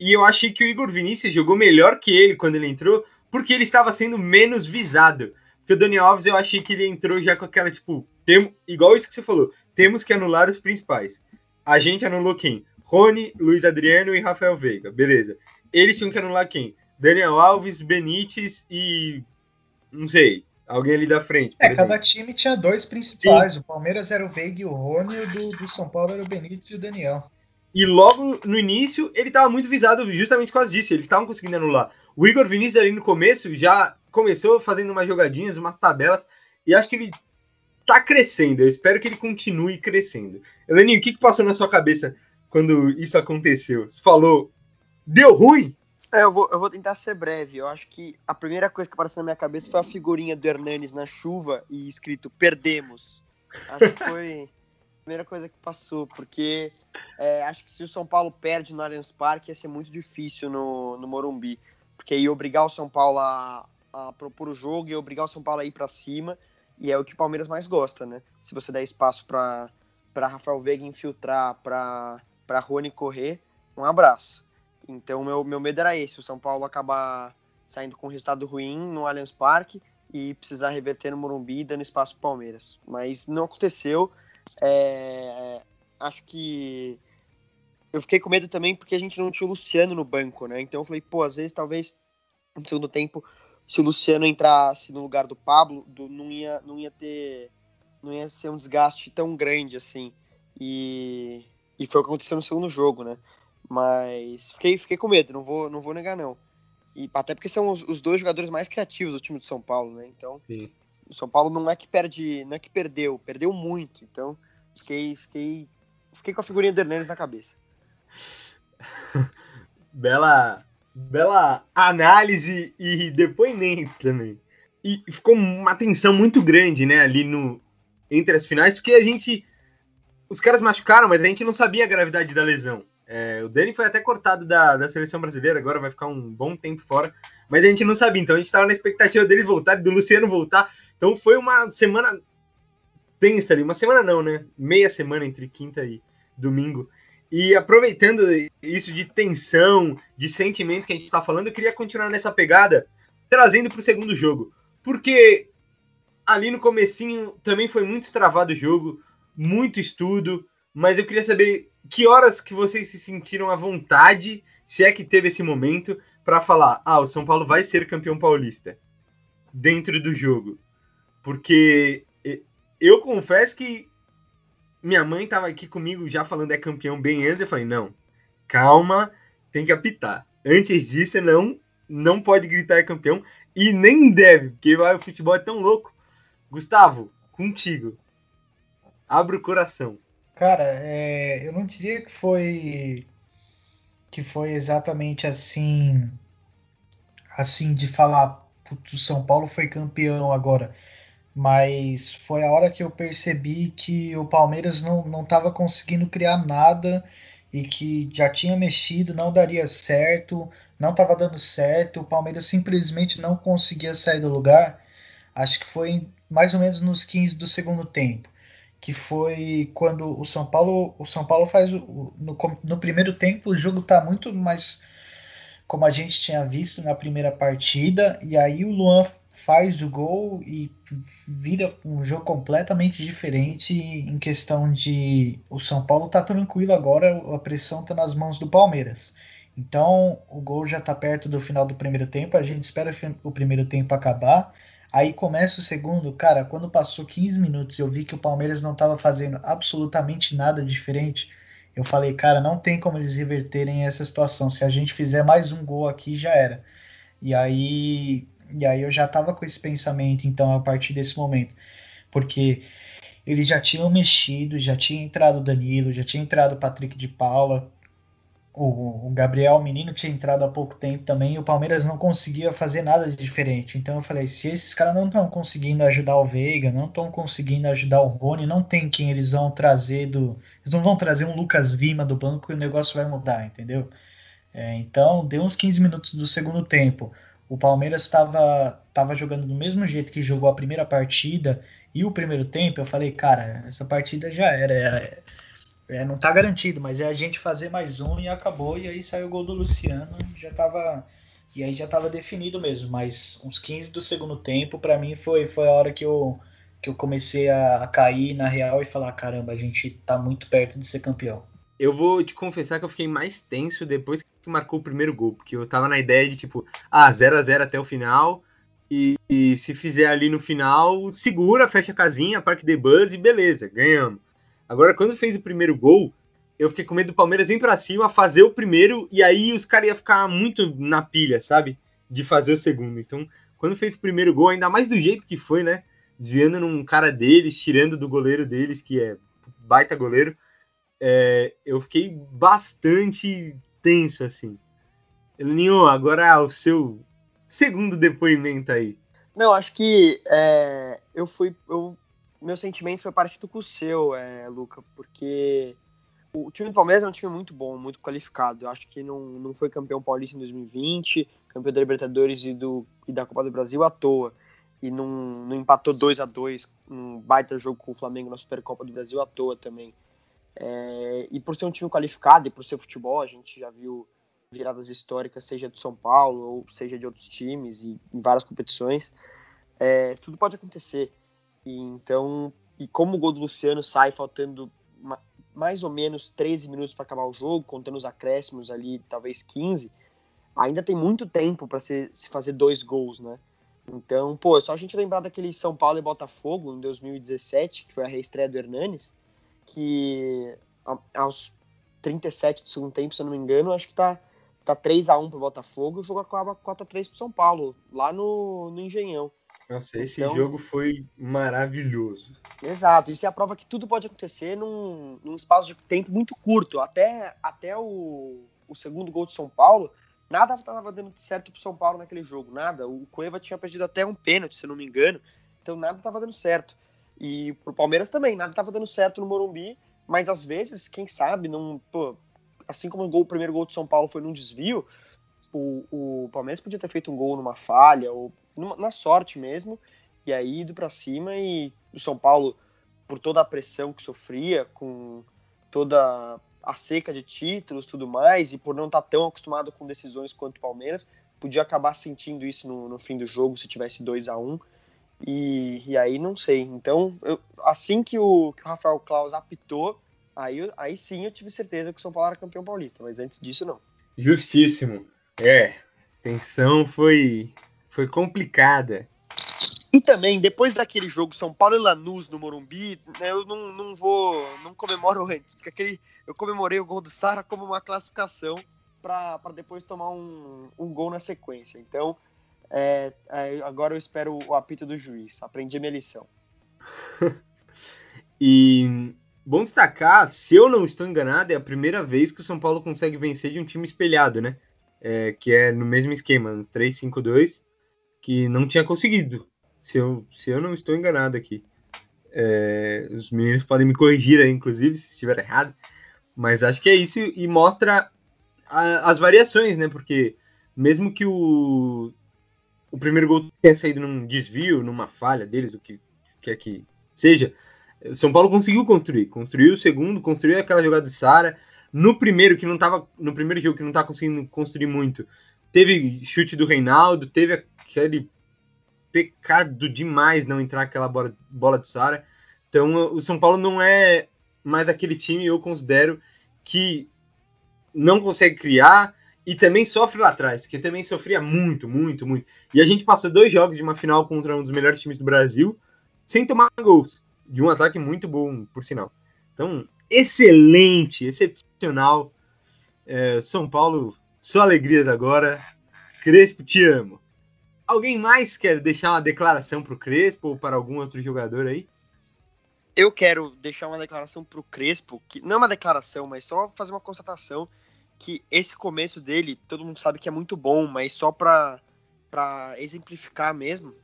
E eu achei que o Igor Vinícius jogou melhor que ele quando ele entrou, porque ele estava sendo menos visado. Porque o Dani Alves eu achei que ele entrou já com aquela, tipo, tem, igual isso que você falou, temos que anular os principais. A gente anulou quem? Rony, Luiz Adriano e Rafael Veiga. Beleza. Eles tinham que anular quem? Daniel Alves, Benítez e. Não sei. Alguém ali da frente. É, cada time tinha dois principais. Sim. O Palmeiras era o Veiga e o Rony, e o do, do, São Paulo era o Benítez e o Daniel. E logo no início, ele estava muito visado justamente por causa disso. Eles estavam conseguindo anular. O Igor Vinícius ali no começo já começou fazendo umas jogadinhas, umas tabelas, e acho que ele tá crescendo. Eu espero que ele continue crescendo. Eleninho, o que, que passou na sua cabeça quando isso aconteceu? Você falou, deu ruim? É, eu vou, eu vou tentar ser breve. Eu acho que a primeira coisa que apareceu na minha cabeça foi a figurinha do Hernanes na chuva e escrito perdemos. Acho que foi a primeira coisa que passou, porque é, acho que se o São Paulo perde no Allianz Parque ia ser muito difícil no, no Morumbi, porque ia obrigar o São Paulo a, a propor o jogo, ia obrigar o São Paulo a ir para cima, e é o que o Palmeiras mais gosta, né? Se você der espaço para Rafael Veiga infiltrar, para Rony correr, um abraço. Então, meu, meu medo era esse: o São Paulo acabar saindo com um resultado ruim no Allianz Parque e precisar reverter no Morumbi, dando espaço para Palmeiras. Mas não aconteceu. É, acho que eu fiquei com medo também porque a gente não tinha o Luciano no banco, né? Então eu falei, pô, às vezes talvez no segundo tempo, se o Luciano entrasse no lugar do Pablo, do, não, ia, não ia ter. Não ia ser um desgaste tão grande assim. E, e foi o que aconteceu no segundo jogo, né? Mas fiquei, fiquei com medo, não vou, não vou negar, não. E até porque são os, os dois jogadores mais criativos do time do São Paulo, né? Então, Sim. o São Paulo não é que perde, não é que perdeu, perdeu muito. Então, fiquei, fiquei, fiquei com a figurinha do Hernandes na cabeça. bela, bela análise e depoimento também. E ficou uma tensão muito grande, né, ali no entre as finais, porque a gente os caras machucaram, mas a gente não sabia a gravidade da lesão. É, o Dani foi até cortado da, da seleção brasileira, agora vai ficar um bom tempo fora, mas a gente não sabia, então a gente estava na expectativa deles voltarem, do Luciano voltar. Então foi uma semana tensa ali, uma semana não, né? Meia semana entre quinta e domingo. E aproveitando isso de tensão, de sentimento que a gente está falando, eu queria continuar nessa pegada, trazendo para o segundo jogo. Porque ali no comecinho também foi muito travado o jogo, muito estudo, mas eu queria saber que horas que vocês se sentiram à vontade, se é que teve esse momento, para falar: ah, o São Paulo vai ser campeão paulista dentro do jogo. Porque eu confesso que minha mãe estava aqui comigo já falando é campeão bem antes. Eu falei: não, calma, tem que apitar. Antes disso, não, não pode gritar é campeão e nem deve, porque o futebol é tão louco. Gustavo, contigo. Abre o coração. Cara, é, eu não diria que foi que foi exatamente assim assim de falar o São Paulo foi campeão agora, mas foi a hora que eu percebi que o Palmeiras não não estava conseguindo criar nada e que já tinha mexido, não daria certo, não estava dando certo, o Palmeiras simplesmente não conseguia sair do lugar. Acho que foi mais ou menos nos 15 do segundo tempo que foi quando o São Paulo o São Paulo faz o, no, no primeiro tempo o jogo tá muito mais como a gente tinha visto na primeira partida e aí o Luan faz o gol e vira um jogo completamente diferente em questão de o São Paulo tá tranquilo agora a pressão tá nas mãos do Palmeiras então o gol já tá perto do final do primeiro tempo a gente espera o primeiro tempo acabar Aí começa o segundo, cara, quando passou 15 minutos eu vi que o Palmeiras não estava fazendo absolutamente nada diferente, eu falei, cara, não tem como eles reverterem essa situação. Se a gente fizer mais um gol aqui, já era. E aí, e aí eu já tava com esse pensamento, então, a partir desse momento. Porque eles já tinham mexido, já tinha entrado o Danilo, já tinha entrado o Patrick de Paula, o, o Gabriel o Menino tinha entrado há pouco tempo também, e o Palmeiras não conseguia fazer nada de diferente. Então eu falei, se esses caras não estão conseguindo ajudar o Veiga, não estão conseguindo ajudar o Rony, não tem quem eles vão trazer do. Eles não vão trazer um Lucas Lima do banco e o negócio vai mudar, entendeu? É, então, deu uns 15 minutos do segundo tempo. O Palmeiras estava tava jogando do mesmo jeito que jogou a primeira partida e o primeiro tempo. Eu falei, cara, essa partida já era. É, é, não tá garantido, mas é a gente fazer mais um e acabou. E aí saiu o gol do Luciano, já tava. E aí já tava definido mesmo. Mas uns 15 do segundo tempo, para mim, foi, foi a hora que eu, que eu comecei a, a cair na real e falar: caramba, a gente tá muito perto de ser campeão. Eu vou te confessar que eu fiquei mais tenso depois que marcou o primeiro gol, porque eu tava na ideia de tipo, ah, 0 a 0 até o final. E, e se fizer ali no final, segura, fecha a casinha, parque de buzz e beleza, ganhamos. Agora, quando fez o primeiro gol, eu fiquei com medo do Palmeiras vir para cima, fazer o primeiro, e aí os caras iam ficar muito na pilha, sabe? De fazer o segundo. Então, quando fez o primeiro gol, ainda mais do jeito que foi, né? Desviando num cara deles, tirando do goleiro deles, que é baita goleiro, é, eu fiquei bastante tenso, assim. Elinho, agora o seu segundo depoimento aí. Não, acho que é, eu fui. Eu meu sentimento foi parecido com o seu, é, Luca, porque o time do Palmeiras é um time muito bom, muito qualificado. Eu acho que não, não foi campeão paulista em 2020, campeão da Libertadores e, do, e da Copa do Brasil à toa. E não, não empatou 2 a 2 um baita jogo com o Flamengo na Supercopa do Brasil à toa também. É, e por ser um time qualificado e por ser futebol, a gente já viu viradas históricas, seja do São Paulo ou seja de outros times e em várias competições. É, tudo pode acontecer. E então, e como o gol do Luciano sai faltando mais ou menos 13 minutos para acabar o jogo, contando os acréscimos ali, talvez 15, ainda tem muito tempo para se, se fazer dois gols, né? Então, pô, é só a gente lembrar daquele São Paulo e Botafogo em 2017, que foi a reestreia do Hernanes, que aos 37 do segundo tempo, se eu não me engano, acho que tá, tá 3 a 1 pro Botafogo e o jogo acaba 4 a 3 pro São Paulo, lá no, no Engenhão. Nossa, esse então, jogo foi maravilhoso. Exato, isso é a prova que tudo pode acontecer num, num espaço de tempo muito curto. Até, até o, o segundo gol de São Paulo, nada estava dando certo pro São Paulo naquele jogo, nada. O Cueva tinha perdido até um pênalti, se não me engano, então nada estava dando certo. E pro Palmeiras também, nada estava dando certo no Morumbi, mas às vezes, quem sabe, não, pô, assim como o, gol, o primeiro gol do São Paulo foi num desvio, o, o Palmeiras podia ter feito um gol numa falha, ou numa, na sorte mesmo, e aí ido para cima e o São Paulo, por toda a pressão que sofria, com toda a seca de títulos tudo mais, e por não estar tá tão acostumado com decisões quanto o Palmeiras, podia acabar sentindo isso no, no fim do jogo se tivesse 2 a 1 um, e, e aí não sei. Então, eu, assim que o, que o Rafael Claus apitou, aí, aí sim eu tive certeza que o São Paulo era campeão paulista, mas antes disso não. Justíssimo. É, tensão foi, foi complicada. E também, depois daquele jogo São Paulo e Lanús no Morumbi, né, eu não, não vou, não comemoro antes, porque aquele, eu comemorei o gol do Sara como uma classificação para depois tomar um, um gol na sequência. Então, é, é, agora eu espero o apito do juiz. Aprendi a minha lição. e bom destacar, se eu não estou enganado, é a primeira vez que o São Paulo consegue vencer de um time espelhado, né? É, que é no mesmo esquema, no 3-5-2, que não tinha conseguido. Se eu, se eu não estou enganado aqui. É, os meninos podem me corrigir aí, inclusive, se estiver errado. Mas acho que é isso e mostra a, as variações, né? Porque mesmo que o o primeiro gol tenha saído num desvio, numa falha deles, o que quer que seja, o São Paulo conseguiu construir. Construiu o segundo, construiu aquela jogada de Sara. No primeiro, que não tava. No primeiro jogo, que não tá conseguindo construir muito, teve chute do Reinaldo, teve aquele pecado demais não entrar aquela bola, bola de Sara. Então, o São Paulo não é mais aquele time, eu considero, que não consegue criar, e também sofre lá atrás, que também sofria muito, muito, muito. E a gente passou dois jogos de uma final contra um dos melhores times do Brasil sem tomar gols. De um ataque muito bom, por sinal. Então, excelente, excepcional. É, São Paulo, só alegrias agora. Crespo, te amo. Alguém mais quer deixar uma declaração para o Crespo ou para algum outro jogador aí? Eu quero deixar uma declaração para o Crespo, que não é uma declaração, mas só fazer uma constatação que esse começo dele, todo mundo sabe que é muito bom, mas só para exemplificar mesmo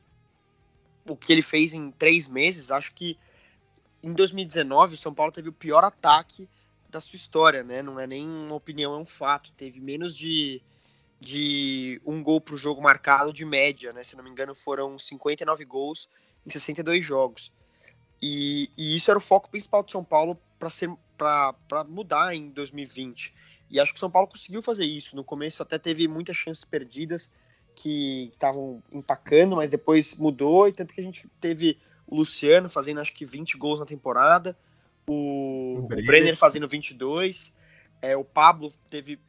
o que ele fez em três meses, acho que em 2019 o São Paulo teve o pior ataque da sua história, né? Não é nem uma opinião, é um fato. Teve menos de, de um gol para o jogo marcado de média, né? Se não me engano, foram 59 gols em 62 jogos. E, e isso era o foco principal do São Paulo para mudar em 2020. E acho que o São Paulo conseguiu fazer isso. No começo até teve muitas chances perdidas que estavam empacando, mas depois mudou, e tanto que a gente teve o Luciano fazendo acho que 20 gols na temporada, o, o, Brenner. o Brenner fazendo 22, é, o Pablo teve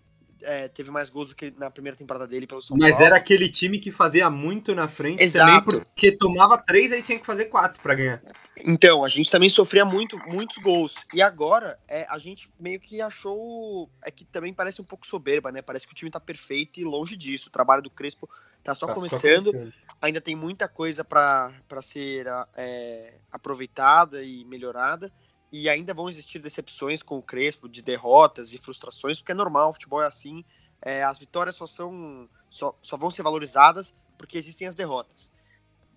é, teve mais gols do que na primeira temporada dele pelo São Mas Paulo. era aquele time que fazia muito na frente Exato. também, porque tomava três aí tinha que fazer quatro para ganhar. Então, a gente também sofria muito, muitos gols. E agora, é, a gente meio que achou. É que também parece um pouco soberba, né? Parece que o time tá perfeito e longe disso. O trabalho do Crespo tá só, tá começando. só começando. Ainda tem muita coisa para ser é, aproveitada e melhorada e ainda vão existir decepções com o Crespo, de derrotas e frustrações, porque é normal, o futebol é assim, é, as vitórias só são só, só vão ser valorizadas porque existem as derrotas.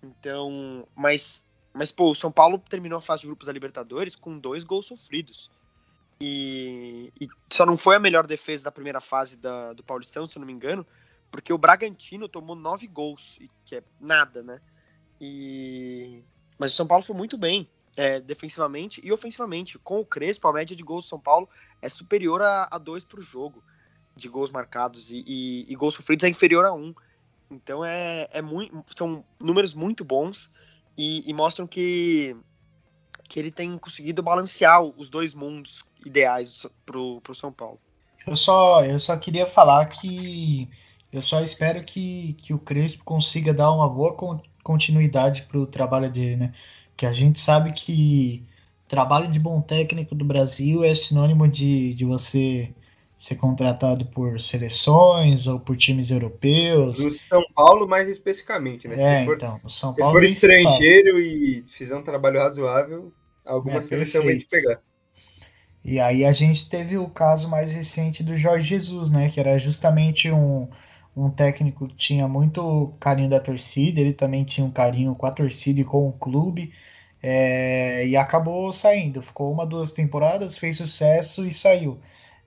Então, mas mas pô, o São Paulo terminou a fase de grupos da Libertadores com dois gols sofridos. E, e só não foi a melhor defesa da primeira fase da, do Paulistão, se eu não me engano, porque o Bragantino tomou nove gols, que é nada, né? E mas o São Paulo foi muito bem é, defensivamente e ofensivamente. Com o Crespo, a média de gols do São Paulo é superior a, a dois para o jogo de gols marcados e, e, e, gols sofridos é inferior a um. Então é, é muito, são números muito bons e, e mostram que, que ele tem conseguido balancear os dois mundos ideais para o São Paulo. Eu só, eu só queria falar que eu só espero que, que o Crespo consiga dar uma boa continuidade para o trabalho dele, né? Que a gente sabe que trabalho de bom técnico do Brasil é sinônimo de, de você ser contratado por seleções ou por times europeus. No São Paulo, mais especificamente, né? É, se for, então, o São Paulo. Se for estrangeiro e fizer um trabalho razoável, alguma é, seleção vai te pegar. E aí a gente teve o caso mais recente do Jorge Jesus, né? Que era justamente um, um técnico que tinha muito carinho da torcida, ele também tinha um carinho com a torcida e com o clube. é, e acabou saindo. Ficou uma, duas temporadas, fez sucesso e saiu.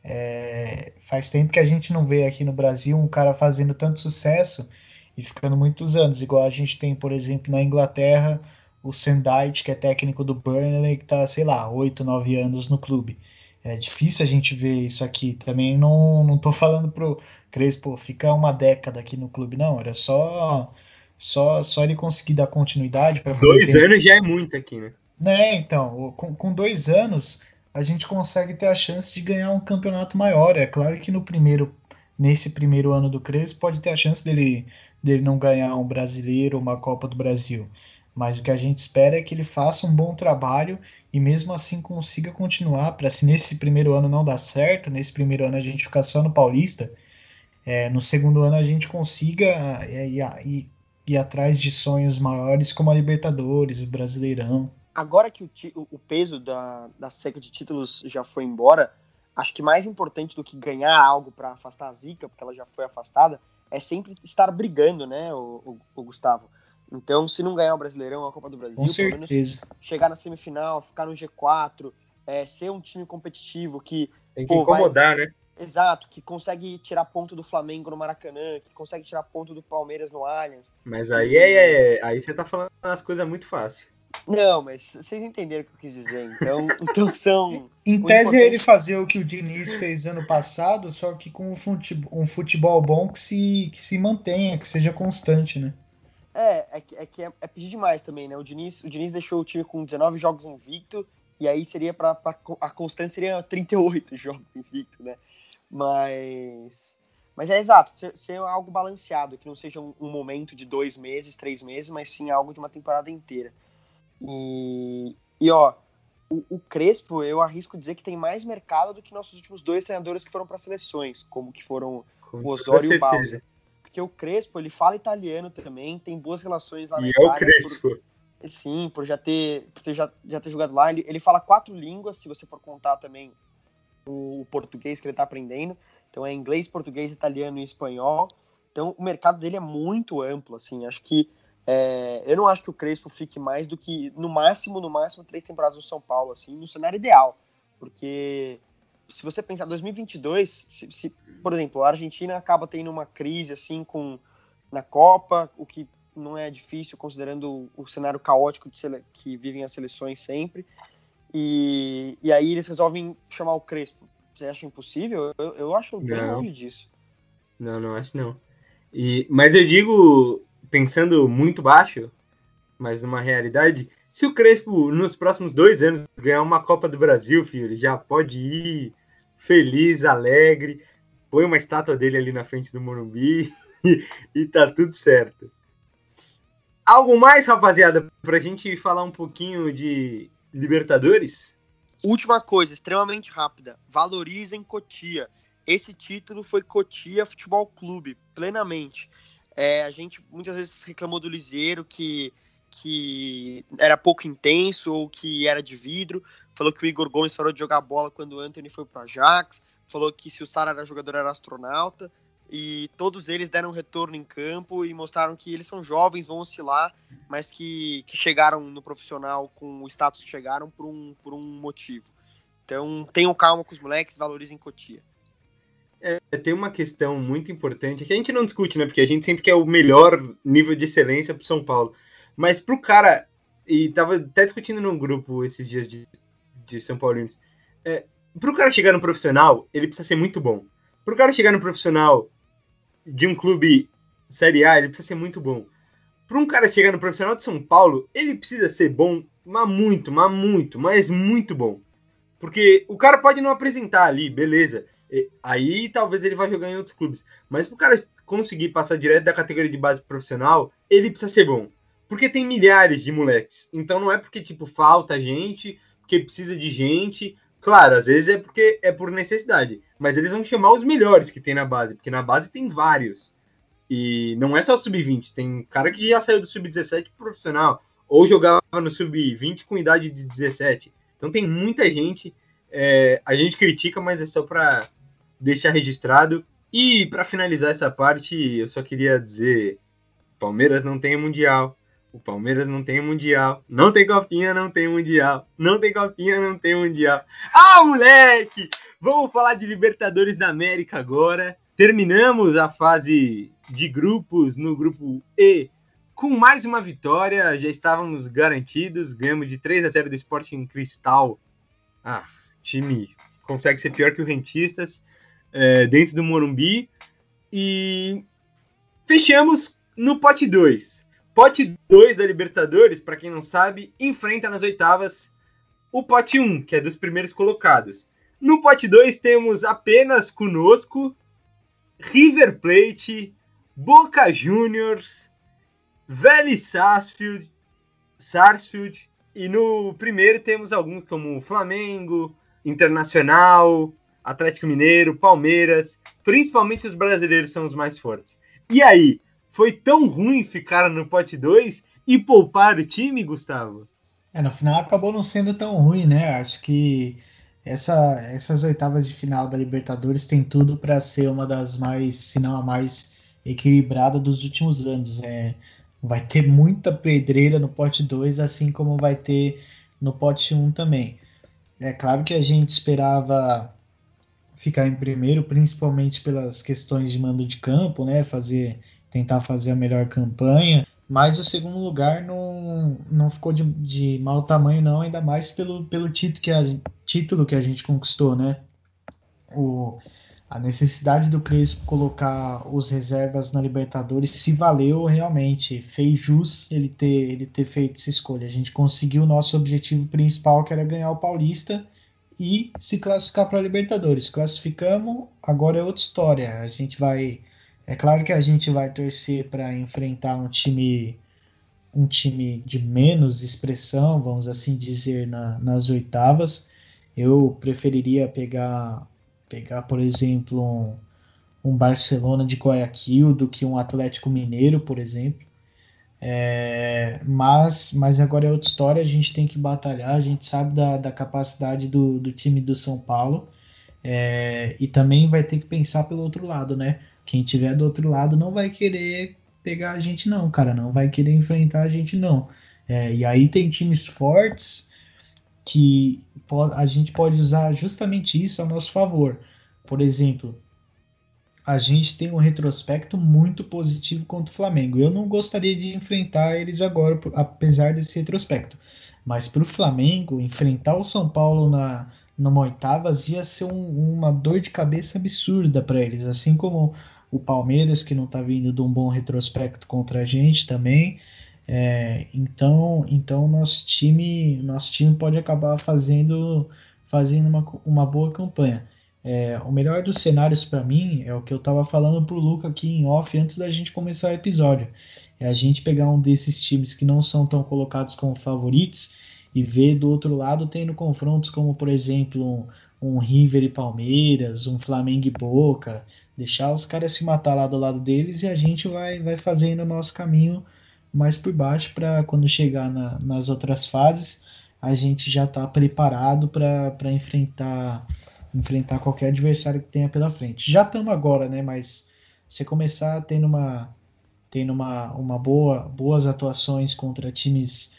É, faz tempo que a gente não vê aqui no Brasil um cara fazendo tanto sucesso e ficando muitos anos, igual a gente tem, por exemplo, na Inglaterra, o Sendite, que é técnico do Burnley, que está, sei lá, 8, 9 anos no clube. É difícil a gente ver isso aqui. Também não, não tô falando pro Crespo ficar uma década aqui no clube, não. Era só só, só ele conseguir dar continuidade para Dois ser... anos já é muito aqui, né? Né, então, com, com dois anos a gente consegue ter a chance de ganhar um campeonato maior. É claro que no primeiro, nesse primeiro ano do Crespo, pode ter a chance dele, dele não ganhar um brasileiro, uma Copa do Brasil. Mas o que a gente espera é que ele faça um bom trabalho e mesmo assim consiga continuar para se nesse primeiro ano não dar certo, nesse primeiro ano a gente ficar só no Paulista, é, no segundo ano a gente consiga é, ir, ir, ir, atrás de sonhos maiores como a Libertadores, o Brasileirão. Agora que o, o peso da, da seca de títulos já foi embora, acho que mais importante do que ganhar algo para afastar a zica, porque ela já foi afastada, é sempre estar brigando, né, o, o, o Gustavo? Então, se não ganhar o Brasileirão, a Copa do Brasil, Com certeza. chegar na semifinal, ficar no G4, é, ser um time competitivo que. Tem que pô, incomodar, vai... né? Exato, que consegue tirar ponto do Flamengo no Maracanã, que consegue tirar ponto do Palmeiras no Allianz. Mas aí é, é aí você tá falando as coisas muito fáceis. Não, mas vocês entenderam o que eu quis dizer. Então, então são. Em tese, é ele fazer o que o Diniz fez ano passado, só que com um futebol, um futebol bom que se, que se mantenha, que seja constante, né? É, é que, é, que é, é, pedir demais também, né? O Diniz, o Diniz deixou o time com 19 jogos invicto, e aí seria para a constância seria 38 jogos invicto, né? Mas mas é exato, ser, ser algo balanceado, que não seja um, um, momento de dois meses, três meses, mas sim algo de uma temporada inteira. E, e ó, o, o, Crespo, eu arrisco dizer que tem mais mercado do que nossos últimos dois treinadores que foram para seleções, como que foram com o Osório e o Bausa porque o Crespo, ele fala italiano também, tem boas relações lá na e Itália. é o Crespo. Por, sim, por já ter, por ter, já, já ter jogado lá. Ele, ele fala quatro línguas, se você for contar também o, o português que ele está aprendendo. Então é inglês, português, italiano e espanhol. Então o mercado dele é muito amplo, assim. Acho que é, eu não acho que o Crespo fique mais do que no máximo, no máximo três temporadas no São Paulo, assim, no cenário ideal, porque se você pensar 2022, se, se, por exemplo, a Argentina acaba tendo uma crise assim com na Copa, o que não é difícil considerando o, cenário caótico sele, que vivem as seleções sempre. E, e aí eles resolvem chamar o Crespo. Você acha impossível? Eu, eu acho bem longe disso. Não, não acho não. E, mas eu digo, pensando muito baixo, mas numa realidade, se o Crespo, nos próximos dois anos, ganhar uma Copa do Brasil, filho, ele já pode ir feliz, alegre, põe uma estátua dele ali na frente do Morumbi e, tá tudo certo. Algo mais, rapaziada, pra gente falar um pouquinho de Libertadores? Última coisa, extremamente rápida. Valorizem Cotia. Esse título foi Cotia Futebol Clube, plenamente. É, a gente muitas vezes reclamou do Liseiro que que era pouco intenso ou que era de vidro. Falou que o Igor Gomes parou de jogar bola quando o Anthony foi para o Ajax. Falou que se o Sara era jogador, era astronauta. E todos eles deram retorno em campo e mostraram que eles são jovens, vão oscilar, mas que, que chegaram no profissional com o status que chegaram por um, por um motivo. Então tenham calma com os moleques, valorizem Cotia. É, tem uma questão muito importante que a gente não discute, né? Porque a gente sempre quer o melhor nível de excelência para São Paulo. Mas pro cara, e tava até discutindo no grupo esses dias de, de São Paulinos, é, pro cara chegar no profissional, ele precisa ser muito bom. Pro cara chegar no profissional de um clube Série A, ele precisa ser muito bom. Para um cara chegar no profissional de São Paulo, ele precisa ser bom, mas muito, mas muito, mas muito bom. Porque o cara pode não apresentar ali, beleza. Aí talvez ele vá jogar em outros clubes. Mas para o cara conseguir passar direto da categoria de base profissional, ele precisa ser bom. Porque tem milhares de moleques. Então não é porque, tipo, falta gente, porque precisa de gente. Claro, às vezes é porque é por necessidade. Mas eles vão chamar os melhores que tem na base, porque na base tem vários. E não é só sub-20, tem cara que já saiu do sub-17 profissional, ou jogava no sub-20 com idade de 17. Então tem muita gente. É, a gente critica, mas é só para deixar registrado. E para finalizar essa parte, eu só queria dizer: Palmeiras não tem mundial. O Palmeiras não tem mundial. Não tem copinha, não tem mundial. Não tem copinha, não tem mundial. Ah, moleque! Vamos falar de Libertadores da América agora. Terminamos a fase de grupos no grupo E com mais uma vitória. Já estávamos garantidos. Ganhamos de 3 a 0 do Sporting Cristal. Ah, time consegue ser pior que o Rentistas é, dentro do Morumbi. E fechamos no pote 2. Pote 2 da Libertadores, para quem não sabe, enfrenta nas oitavas o pote 1, um, que é dos primeiros colocados. No pote 2 temos apenas conosco River Plate, Boca Juniors, Vélez Sarsfield, Sarsfield e no primeiro temos alguns como Flamengo, Internacional, Atlético Mineiro, Palmeiras, principalmente os brasileiros são os mais fortes. E aí, foi tão ruim ficar no pote 2 e poupar o time, Gustavo? É, no final acabou não sendo tão ruim, né? Acho que essa, essas oitavas de final da Libertadores tem tudo para ser uma das mais, se não a mais equilibrada dos últimos anos. É, vai ter muita pedreira no pote 2, assim como vai ter no pote 1 um também. É claro que a gente esperava ficar em primeiro, principalmente pelas questões de mando de campo, né? Fazer tentar fazer a melhor campanha. Mas o segundo lugar não, não ficou de, de mau tamanho, não, ainda mais pelo, pelo título, que a, título que a gente conquistou, né? O, a necessidade do Crespo colocar os reservas na Libertadores se valeu realmente. Fez jus ele ter, ele ter feito essa escolha. A gente conseguiu o nosso objetivo principal, que era ganhar o Paulista e se classificar para a Libertadores. Classificamos, agora é outra história. A gente vai é claro que a gente vai torcer para enfrentar um time um time de menos expressão, vamos assim dizer, na, nas oitavas. Eu preferiria pegar, pegar por exemplo, um, um Barcelona de Guayaquil do que um Atlético Mineiro, por exemplo. É, mas, mas agora é outra história, a gente tem que batalhar, a gente sabe da, da capacidade do, do time do São Paulo é, e também vai ter que pensar pelo outro lado, né? Quem tiver do outro lado não vai querer pegar a gente, não, cara. Não vai querer enfrentar a gente, não. É, e aí tem times fortes que a gente pode usar justamente isso a nosso favor. Por exemplo, a gente tem um retrospecto muito positivo contra o Flamengo. Eu não gostaria de enfrentar eles agora, apesar desse retrospecto. Mas para o Flamengo, enfrentar o São Paulo na, numa oitavas ia ser um, uma dor de cabeça absurda para eles. Assim como o Palmeiras, que não está vindo de um bom retrospecto contra a gente também. É, então, então nosso time, nosso time pode acabar fazendo, fazendo uma, uma boa campanha. É, o melhor dos cenários para mim é o que eu estava falando pro Luca aqui em off antes da gente começar o episódio. É a gente pegar um desses times que não são tão colocados como favoritos e ver do outro lado tendo confrontos como, por exemplo, um, um River e Palmeiras, um Flamengo e Boca, Deixar os caras se matar lá do lado deles e a gente vai, vai fazendo o nosso caminho mais por baixo para quando chegar na, nas outras fases a gente já está preparado para enfrentar enfrentar qualquer adversário que tenha pela frente. Já estamos agora, né? Mas se começar tendo uma tendo uma, uma boa boas atuações contra times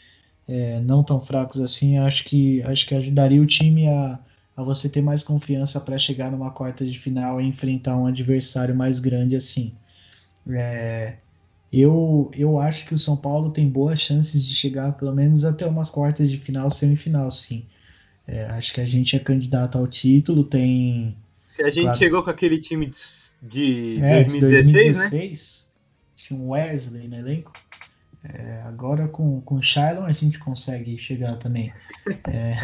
é, não tão fracos assim, acho que acho que ajudaria o time a, a você ter mais confiança para chegar numa quarta de final e enfrentar um adversário mais grande assim. É, eu, eu acho que o São Paulo tem boas chances de chegar pelo menos até umas quartas de final, semifinal, sim. É, acho que a gente é candidato ao título, tem. Se a gente claro, chegou com aquele time de, é, 2016, de 2016, né? Tinha um Wesley no elenco. É, agora com, com o Shylon a gente consegue chegar também. É,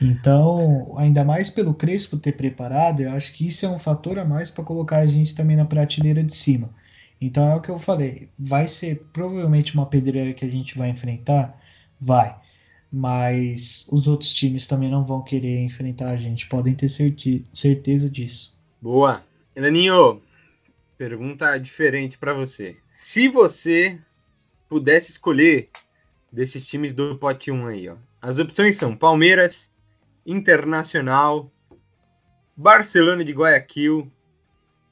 então, ainda mais pelo Crespo ter preparado, eu acho que isso é um fator a mais para colocar a gente também na prateleira de cima. Então é o que eu falei, vai ser provavelmente uma pedreira que a gente vai enfrentar, vai. Mas os outros times também não vão querer enfrentar a gente, podem ter certeza disso. Boa. Elaninho, pergunta diferente para você. Se você pudesse escolher desses times do pote 1 aí, ó. As opções são Palmeiras, Internacional, Barcelona de Guayaquil,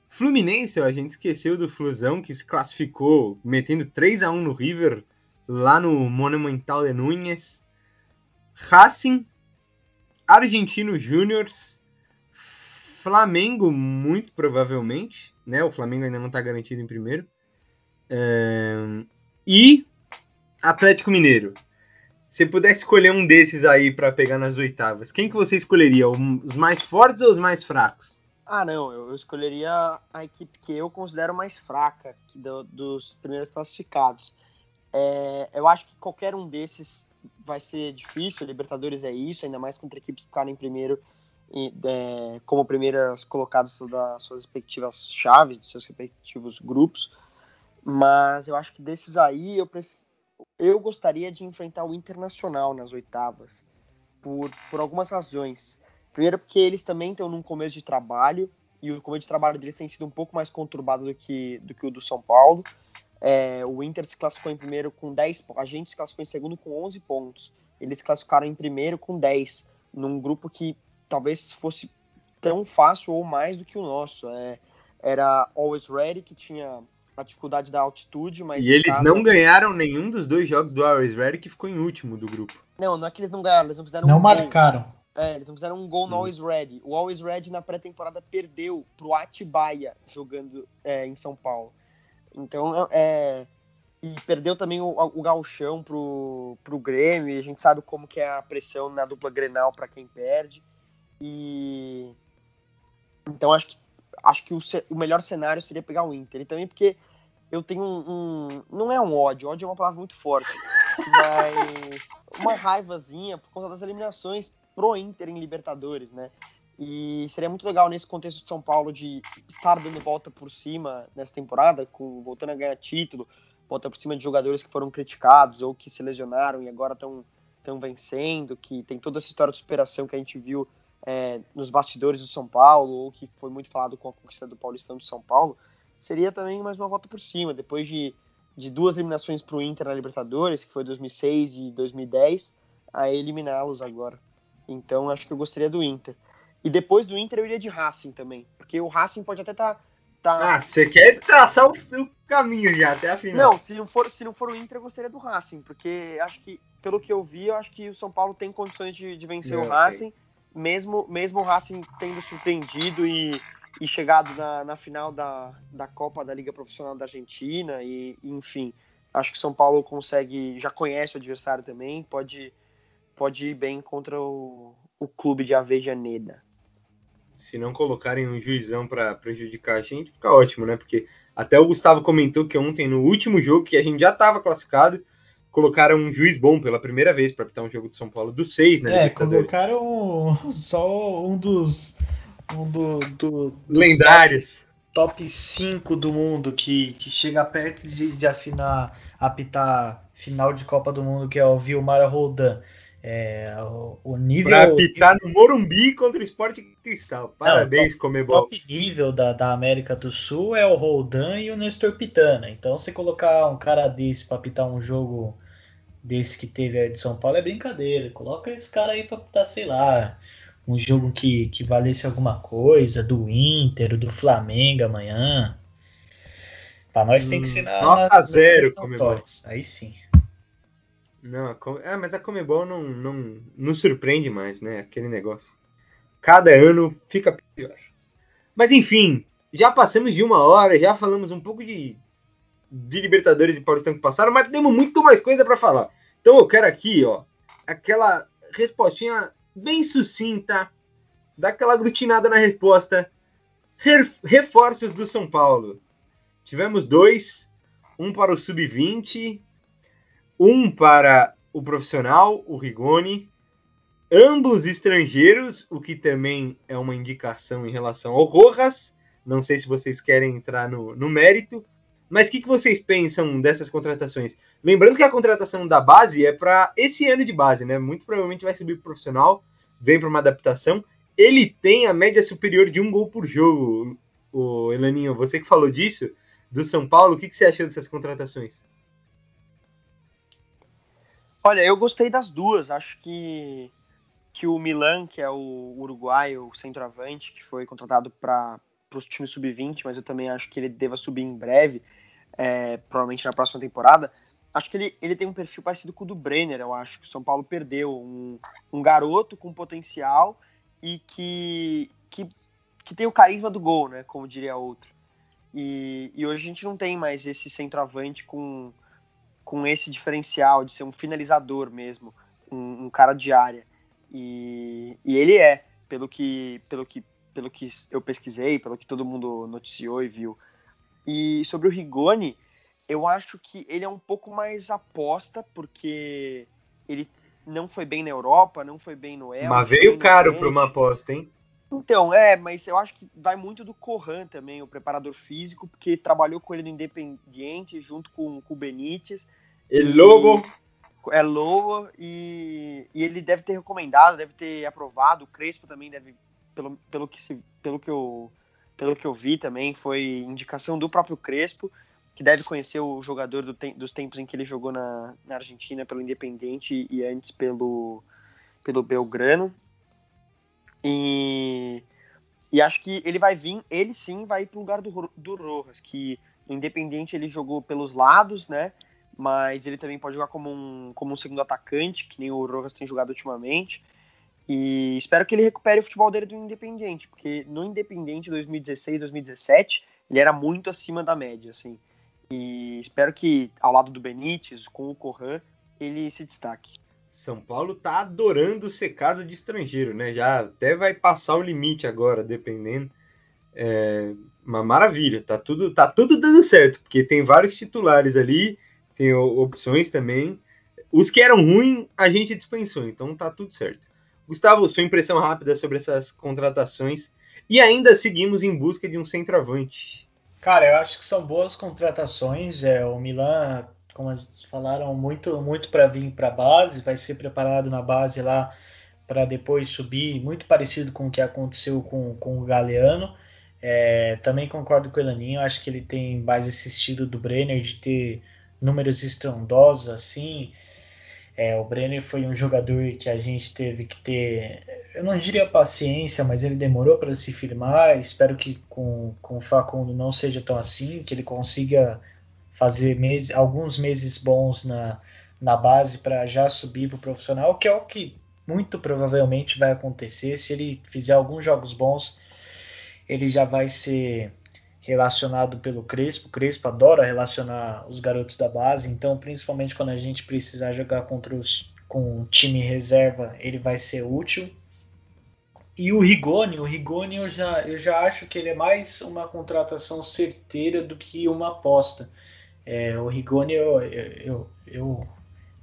Fluminense, a gente esqueceu do Flusão, que se classificou metendo 3 a 1 no River lá no Monumental de Núñez. Racing, Argentino Júniors, Flamengo, muito provavelmente, né? O Flamengo ainda não está garantido em primeiro. É... E Atlético Mineiro. Se pudesse escolher um desses aí para pegar nas oitavas, quem que você escolheria? Os mais fortes ou os mais fracos? Ah, não, eu escolheria a equipe que eu considero mais fraca do, dos primeiros classificados. É, eu acho que qualquer um desses vai ser difícil, Libertadores é isso, ainda mais contra equipes que ficarem primeiro é, como primeiras colocadas das suas respectivas chaves, dos seus respectivos grupos. Mas eu acho que desses aí eu prefiro eu gostaria de enfrentar o Internacional nas oitavas, por, por algumas razões. Primeiro, porque eles também estão num começo de trabalho, e o começo de trabalho deles tem sido um pouco mais conturbado do que, do que o do São Paulo. É, o Inter se classificou em primeiro com 10 a gente se classificou em segundo com 11 pontos. Eles se classificaram em primeiro com 10, num grupo que talvez fosse tão fácil ou mais do que o nosso. É, era Always Ready, que tinha a dificuldade da altitude, mas. E eles casa... não ganharam nenhum dos dois jogos do Always Ready, que ficou em último do grupo. Não, não é que eles não ganharam, eles não fizeram Não um marcaram. Gol. É, eles não fizeram um gol no hum. Always Ready. O Always Ready na pré-temporada perdeu pro Atibaia jogando é, em São Paulo. Então, é. E perdeu também o, o galchão pro, pro Grêmio. E a gente sabe como que é a pressão na dupla Grenal para quem perde. E. Então acho que acho que o, o, melhor cenário seria pegar o Inter. E também porque eu tenho um, um, Não é um ódio, ódio é uma palavra muito forte, mas uma raivazinha por conta das eliminações pro Inter em Libertadores, né? E seria muito legal nesse contexto de São Paulo de estar dando volta por cima nessa temporada, com, voltando a ganhar título, volta por cima de jogadores que foram criticados ou que se lesionaram e agora estão vencendo, que tem toda essa história de superação que a gente viu é, nos bastidores do São Paulo, ou que foi muito falado com a conquista do Paulistão de São Paulo, seria também mais uma volta por cima. Depois de, de duas eliminações para o Inter na Libertadores, que foi 2006 e 2010, a eliminá-los agora. Então acho que eu gostaria do Inter. E depois do Inter eu iria de Racing também, porque o Racing pode até estar. Tá, tá... Ah, você quer traçar o seu caminho já até a final? Não, se não for, se não for o Inter, eu gostaria do Racing, porque acho que, pelo que eu vi, eu acho que o São Paulo tem condições de, de vencer o Racing mesmo, mesmo o Racing tendo surpreendido e, e chegado na, na final da, da Copa da Liga Profissional da Argentina, e, enfim, acho que São Paulo consegue, já conhece o adversário também, pode, pode ir bem contra o, o clube de Avejaneda. Se não colocarem um juizão para prejudicar a gente, fica ótimo, né? Porque até o Gustavo comentou que ontem, no último jogo, que a gente já estava classificado, colocaram um juiz bom pela primeira vez para apitar um jogo de São Paulo, dos seis, né? É, colocaram só um dos. Um do, do lendários. Top 5 do mundo que, que chega perto de, de afinar, apitar final de Copa do Mundo, que é o Vilmar Roldan. É, o, o nível. Pra apitar no Morumbi contra o Esporte Cristal. Parabéns, Comebol. O top nível da, da América do Sul é o Roldan e o Nestor Pitana. Então, você colocar um cara desse para apitar um jogo desse que teve aí de São Paulo é brincadeira. Coloca esse cara aí pra tá, sei lá, um jogo que, que valesse alguma coisa, do Inter, do Flamengo amanhã. Pra nós hum, tem que ser na, nota nas, zero, nas Aí sim. Não, é, mas a Comebol não, não, não surpreende mais, né? Aquele negócio. Cada ano fica pior. Mas enfim, já passamos de uma hora, já falamos um pouco de de Libertadores e Paulistão que passaram, mas temos muito mais coisa para falar. Então eu quero aqui, ó, aquela respostinha bem sucinta, daquela aglutinada na resposta. Reforços do São Paulo. Tivemos dois, um para o sub-20, um para o profissional, o Rigoni, ambos estrangeiros, o que também é uma indicação em relação ao Rojas. Não sei se vocês querem entrar no, no mérito. Mas o que, que vocês pensam dessas contratações? Lembrando que a contratação da base é para esse ano de base, né? Muito provavelmente vai subir pro profissional, vem para uma adaptação. Ele tem a média superior de um gol por jogo, o Elaninho. Você que falou disso, do São Paulo, o que, que você achou dessas contratações? Olha, eu gostei das duas. Acho que, que o Milan, que é o uruguaio, o centroavante, que foi contratado para os times sub-20, mas eu também acho que ele deva subir em breve é, provavelmente na próxima temporada, acho que ele, ele tem um perfil parecido com o do Brenner, eu acho que o São Paulo perdeu um, um garoto com potencial e que, que, que tem o carisma do gol, né? Como diria outro. E, e hoje a gente não tem mais esse centroavante com, com esse diferencial de ser um finalizador mesmo, um, um cara de área. E, e ele é, pelo que, pelo, que, pelo que eu pesquisei, pelo que todo mundo noticiou e viu. E sobre o Rigoni, eu acho que ele é um pouco mais aposta, porque ele não foi bem na Europa, não foi bem no El. Mas veio caro para uma aposta, hein? Então, é, mas eu acho que vai muito do Corran também, o preparador físico, porque trabalhou com ele no Independiente, junto com, com o Benítez. É Lobo. É Lobo, e, e ele deve ter recomendado, deve ter aprovado. O Crespo também deve, pelo, pelo, que, se, pelo, que, eu, pelo que eu vi também, foi indicação do próprio Crespo, que deve conhecer o jogador do te, dos tempos em que ele jogou na, na Argentina pelo Independente e antes pelo, pelo Belgrano. E, e acho que ele vai vir, ele sim vai para o lugar do, do Rojas, que independente ele jogou pelos lados, né? Mas ele também pode jogar como um, como um segundo atacante, que nem o Rojas tem jogado ultimamente. E espero que ele recupere o futebol dele do Independente, porque no Independente 2016, 2017, ele era muito acima da média, assim. E espero que ao lado do Benítez, com o Corran, ele se destaque. São Paulo tá adorando ser casa de estrangeiro, né? Já até vai passar o limite agora, dependendo. É uma maravilha, tá tudo, tá tudo dando certo, porque tem vários titulares ali, tem opções também. Os que eram ruins, a gente dispensou, então tá tudo certo. Gustavo, sua impressão rápida sobre essas contratações e ainda seguimos em busca de um centroavante. Cara, eu acho que são boas contratações. É, o Milan como eles falaram, muito, muito para vir para a base, vai ser preparado na base lá para depois subir, muito parecido com o que aconteceu com, com o Galeano. É, também concordo com o Elaninho, acho que ele tem mais esse estilo do Brenner de ter números estrondosos assim. É, o Brenner foi um jogador que a gente teve que ter, eu não diria paciência, mas ele demorou para se firmar. Espero que com, com o Facundo não seja tão assim, que ele consiga fazer meses, alguns meses bons na, na base para já subir para o profissional, que é o que muito provavelmente vai acontecer. Se ele fizer alguns jogos bons, ele já vai ser relacionado pelo Crespo. O Crespo adora relacionar os garotos da base, então principalmente quando a gente precisar jogar contra os com time reserva, ele vai ser útil. E o Rigoni, o Rigoni eu já, eu já acho que ele é mais uma contratação certeira do que uma aposta. É, o Rigoni, eu, eu, eu,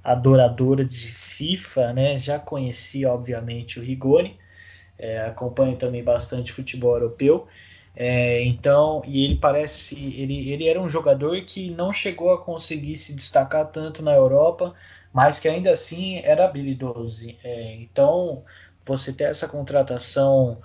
adoradora de FIFA, né? Já conheci, obviamente, o Rigoni. É, acompanho também bastante futebol europeu. É, então, e ele parece, ele, ele era um jogador que não chegou a conseguir se destacar tanto na Europa, mas que ainda assim era habilidoso. É, então, você ter essa contratação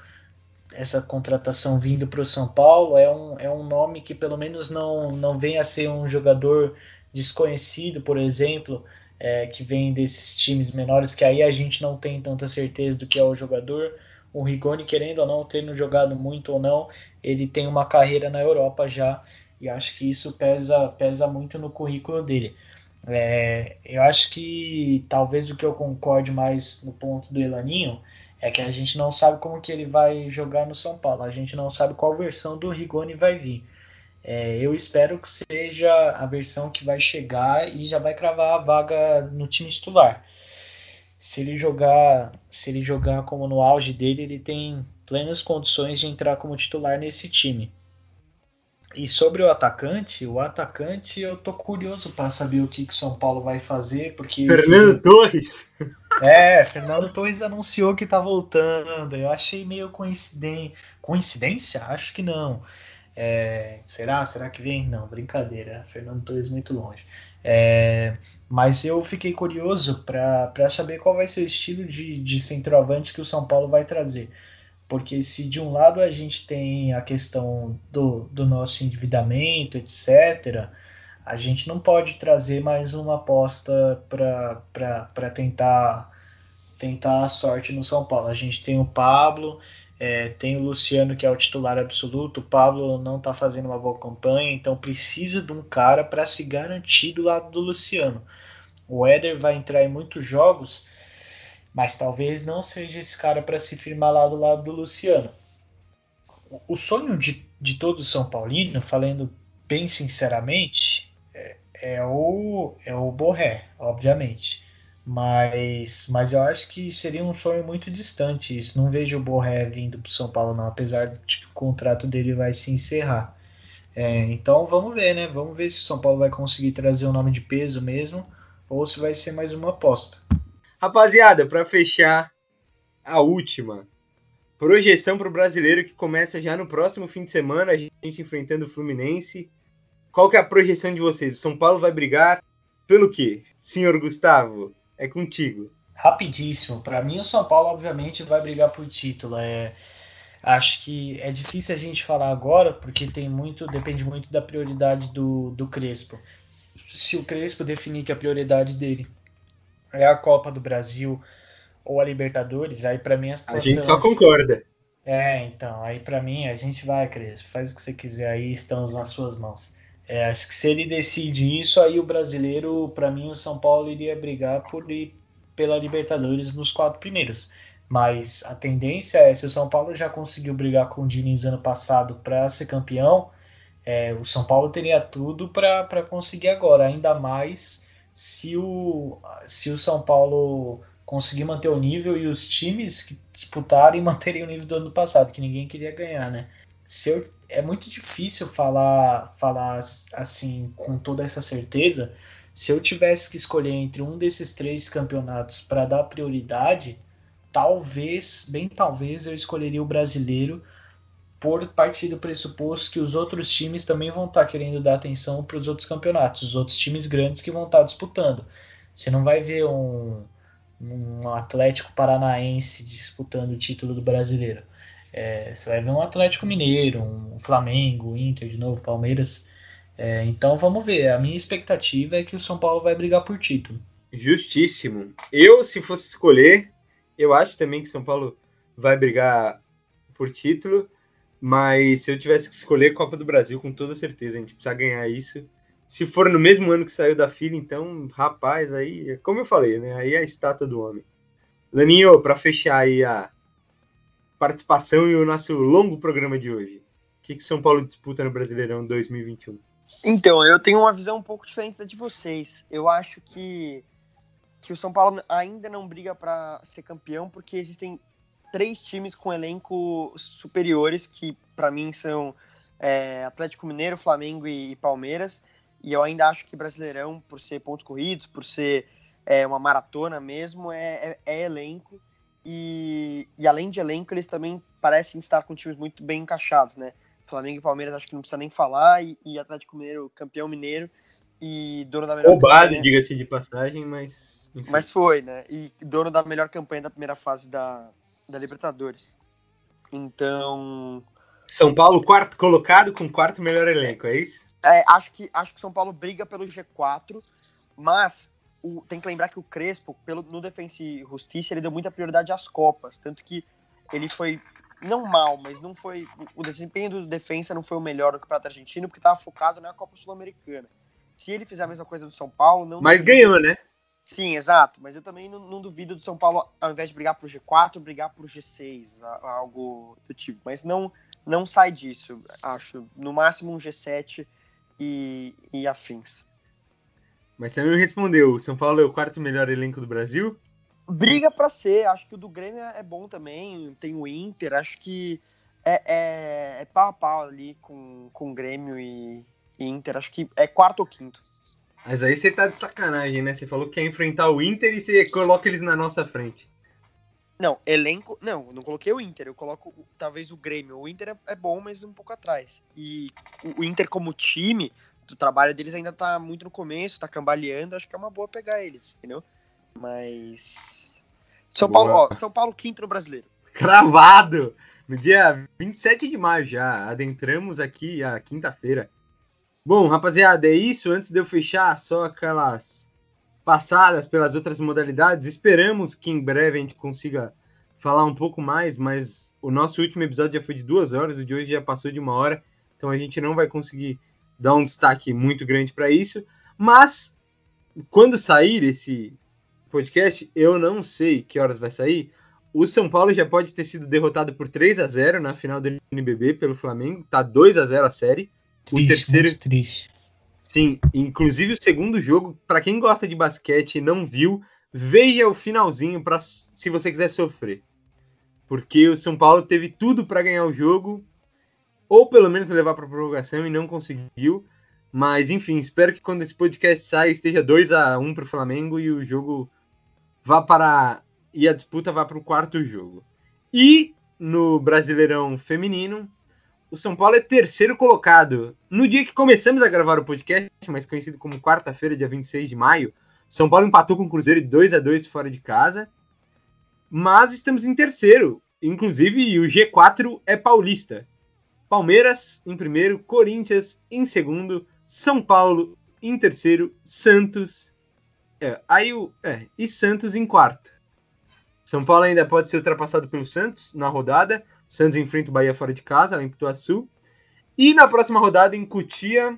essa contratação vindo para o São Paulo é um, é um nome que pelo menos não, não vem a ser um jogador desconhecido, por exemplo, é, que vem desses times menores, que aí a gente não tem tanta certeza do que é o jogador. O Rigoni, querendo ou não, tendo jogado muito ou não, ele tem uma carreira na Europa já, e acho que isso pesa, pesa muito no currículo dele. É, eu acho que talvez o que eu concorde mais no ponto do Elaninho é que a gente não sabe como que ele vai jogar no São Paulo. A gente não sabe qual versão do Rigoni vai vir. É, eu espero que seja a versão que vai chegar e já vai cravar a vaga no time titular. Se ele jogar, se ele jogar como no auge dele, ele tem plenas condições de entrar como titular nesse time. E sobre o atacante, o atacante eu tô curioso para saber o que que São Paulo vai fazer, porque Fernando Torres. É, Fernando Torres anunciou que tá voltando. Eu achei meio coincidência. Coincidência? Acho que não. É, será? Será que vem? Não, brincadeira. Fernando Torres muito longe. É, mas eu fiquei curioso para saber qual vai ser o estilo de, de centroavante que o São Paulo vai trazer. Porque se de um lado a gente tem a questão do, do nosso endividamento, etc., a gente não pode trazer mais uma aposta para tentar tentar a sorte no São Paulo. A gente tem o Pablo, É, tem o Luciano, que é o titular absoluto. O Pablo não está fazendo uma boa campanha, então precisa de um cara para se garantir do lado do Luciano. O Éder vai entrar em muitos jogos, mas talvez não seja esse cara para se firmar lá do lado do Luciano. O sonho de, de todo São Paulino, falando bem sinceramente, é, é o, é o Borré, obviamente. Mas, mas eu acho que seria um sonho muito distante isso. Não vejo o Borré vindo para São Paulo, não, apesar de que o contrato dele vai se encerrar. É, então vamos ver, né? Vamos ver se o São Paulo vai conseguir trazer um nome de peso mesmo ou se vai ser mais uma aposta. Rapaziada, para fechar a última projeção para o brasileiro que começa já no próximo fim de semana, a gente enfrentando o Fluminense. Qual que é a projeção de vocês? O São Paulo vai brigar pelo quê? Senhor Gustavo, é contigo. Rapidíssimo. Para mim, o São Paulo, obviamente, vai brigar por título. É, acho que é difícil a gente falar agora, porque tem muito, depende muito da prioridade do, do Crespo. Se o Crespo definir que a prioridade dele é a Copa do Brasil ou a Libertadores, aí para mim a situação... A gente só concorda. É, então, aí para mim a gente vai, Crespo, faz o que você quiser aí, estamos nas suas mãos. É, acho que se ele decide isso, aí o brasileiro, para mim, o São Paulo iria brigar por ir pela Libertadores nos quatro primeiros. Mas a tendência é, se o São Paulo já conseguiu brigar com o Diniz ano passado para ser campeão, é, o São Paulo teria tudo para conseguir agora, ainda mais se o, se o São Paulo conseguir manter o nível e os times que disputarem manterem o nível do ano passado, que ninguém queria ganhar, né? Se eu é muito difícil falar, falar assim com toda essa certeza. Se eu tivesse que escolher entre um desses três campeonatos para dar prioridade, talvez, bem talvez, eu escolheria o brasileiro por partir do pressuposto que os outros times também vão estar tá querendo dar atenção para os outros campeonatos, os outros times grandes que vão estar tá disputando. Você não vai ver um, um Atlético Paranaense disputando o título do brasileiro. É, você vai ver um Atlético Mineiro, um Flamengo, Inter de novo, Palmeiras. É, então vamos ver. A minha expectativa é que o São Paulo vai brigar por título. Justíssimo. Eu, se fosse escolher, eu acho também que São Paulo vai brigar por título. Mas se eu tivesse que escolher Copa do Brasil, com toda certeza, a gente precisa ganhar isso. Se for no mesmo ano que saiu da fila, então, rapaz, aí, como eu falei, né? Aí é a estátua do homem. Laninho, para fechar aí a, participação e o nosso longo programa de hoje. O que, que São Paulo disputa no Brasileirão 2021? Então, eu tenho uma visão um pouco diferente da de vocês. Eu acho que, que o São Paulo ainda não briga para ser campeão porque existem três times com elenco superiores que, para mim, são é, Atlético Mineiro, Flamengo e, e, Palmeiras. E eu ainda acho que Brasileirão, por ser pontos corridos, por ser é, uma maratona mesmo, é, é, é elenco. E, e além de elenco, eles também parecem estar com times muito bem encaixados, né? Flamengo e Palmeiras acho que não precisa nem falar, e, e Atlético Mineiro, campeão mineiro, e dono da melhor Ou base, diga-se de passagem, mas. Enfim. Mas foi, né? E dono da melhor campanha da primeira fase da, da Libertadores. Então. São Paulo, quarto colocado com quarto melhor elenco, é isso? É, acho que acho que São Paulo briga pelo G4, mas o, tem que lembrar que o Crespo, pelo, no Defensa e Justiça, ele deu muita prioridade às Copas. Tanto que ele foi, não mal, mas não foi. O desempenho do Defensa não foi o melhor no Campeonato Argentino, porque estava focado na Copa Sul-Americana. Se ele fizer a mesma coisa do São Paulo, não. Mas ganhou, né? Sim, exato. Mas eu também não, não, duvido do São Paulo, ao invés de brigar pro G4, brigar pro G6, algo do tipo. Mas não, não sai disso, acho. No máximo um G7 e, e afins. Mas você não respondeu. O São Paulo é o quarto melhor elenco do Brasil? Briga para ser. Acho que o do Grêmio é bom também. Tem o Inter. Acho que é, é, é pau a pau ali com, com Grêmio e, e Inter. Acho que é quarto ou quinto. Mas aí você tá de sacanagem, né? Você falou que quer enfrentar o Inter e você coloca eles na nossa frente. Não, elenco. Não, não coloquei o Inter. Eu coloco talvez o Grêmio. O Inter é, é bom, mas um pouco atrás. E o Inter, como time, o trabalho deles ainda tá muito no começo, tá cambaleando, acho que é uma boa pegar eles, entendeu? Mas. São boa. Paulo, ó, São Paulo quinto no brasileiro. Cravado! No dia 27 de maio já, adentramos aqui a quinta-feira. Bom, rapaziada, é isso. Antes de eu fechar, só aquelas passadas pelas outras modalidades. Esperamos que em breve a gente consiga falar um pouco mais, mas o nosso último episódio já foi de duas horas, o de hoje já passou de uma hora, então a gente não vai conseguir dar um destaque muito grande para isso. Mas quando sair esse podcast, eu não sei que horas vai sair. O São Paulo já pode ter sido derrotado por 3 a 0 na final do NBB pelo Flamengo, tá 2 a 0 a série. Triste, o terceiro muito triste. Sim, inclusive o segundo jogo, para quem gosta de basquete e não viu, veja o finalzinho para se você quiser sofrer. Porque o São Paulo teve tudo para ganhar o jogo, ou pelo menos levar para prorrogação e não conseguiu. Mas enfim, espero que quando esse podcast saia esteja 2 a 1 para o Flamengo e o jogo vá para e a disputa vá para o quarto jogo. E no Brasileirão Feminino, o São Paulo é terceiro colocado. No dia que começamos a gravar o podcast, mais conhecido como quarta-feira, dia 26 de maio, São Paulo empatou com o Cruzeiro de 2 a 2 fora de casa. Mas estamos em terceiro. Inclusive, o G4 é paulista. Palmeiras em primeiro, Corinthians em segundo, São Paulo em terceiro, Santos. É, aí o, é, e Santos em quarto. São Paulo ainda pode ser ultrapassado pelo Santos na rodada. Santos enfrenta o Bahia fora de casa, em Pituaçu. E na próxima rodada, em Cutia,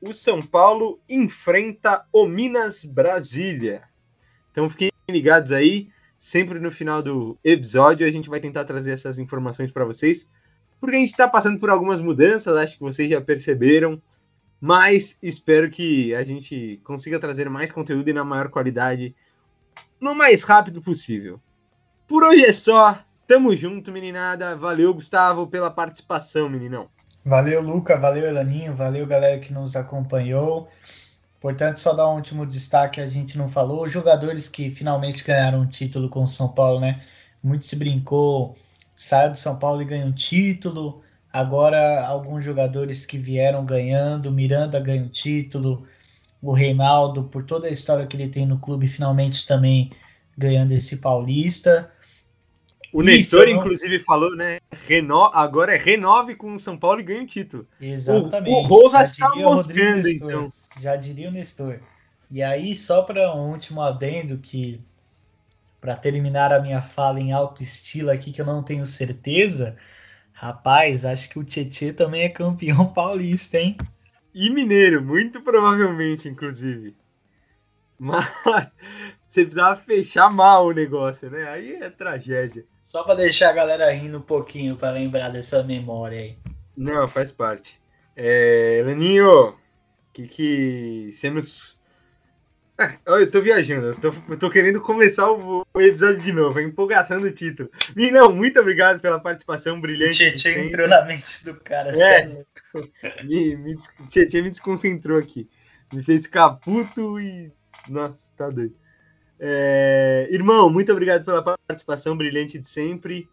o São Paulo enfrenta o Minas Brasília. Então fiquem ligados aí. Sempre no final do episódio a gente vai tentar trazer essas informações para vocês. Porque a gente está passando por algumas mudanças, acho que vocês já perceberam. Mas espero que a gente consiga trazer mais conteúdo e na maior qualidade no mais rápido possível. Por hoje é só. Tamo junto, meninada. Valeu, Gustavo, pela participação, meninão. Valeu, Luca. Valeu, Elaninho. Valeu, galera que nos acompanhou. Portanto, só dar um último destaque, a gente não falou. Os jogadores que finalmente ganharam um título com o São Paulo, né? Muito se brincou, saiu do São Paulo e ganha um título. Agora, alguns jogadores que vieram ganhando, Miranda ganha um título, o Reinaldo, por toda a história que ele tem no clube, finalmente também ganhando esse paulista. O Nestor, não... inclusive, falou, né? Reno... Agora é renove com o São Paulo e ganha o título. Exatamente. O, o Rojas está mostrando, então. Já diria o Nestor. E aí, só para um último adendo que para terminar a minha fala em alto estilo aqui, que eu não tenho certeza, rapaz, acho que o Tietê também é campeão paulista, hein? e mineiro, muito provavelmente, inclusive. Mas você precisava fechar mal o negócio, né? Aí é tragédia. Só para deixar a galera rindo um pouquinho para lembrar dessa memória aí. Não, faz parte. É, Leninho, que que você nos eu tô viajando, eu tô, eu tô querendo começar o, o, episódio de novo, a empolgação do título. Não, muito obrigado pela participação brilhante. Tietchan entrou na mente do cara, é, sério. Me, me, Tietchan me desconcentrou aqui. Me fez ficar puto e. Nossa, tá doido. É, irmão, muito obrigado pela participação brilhante de sempre.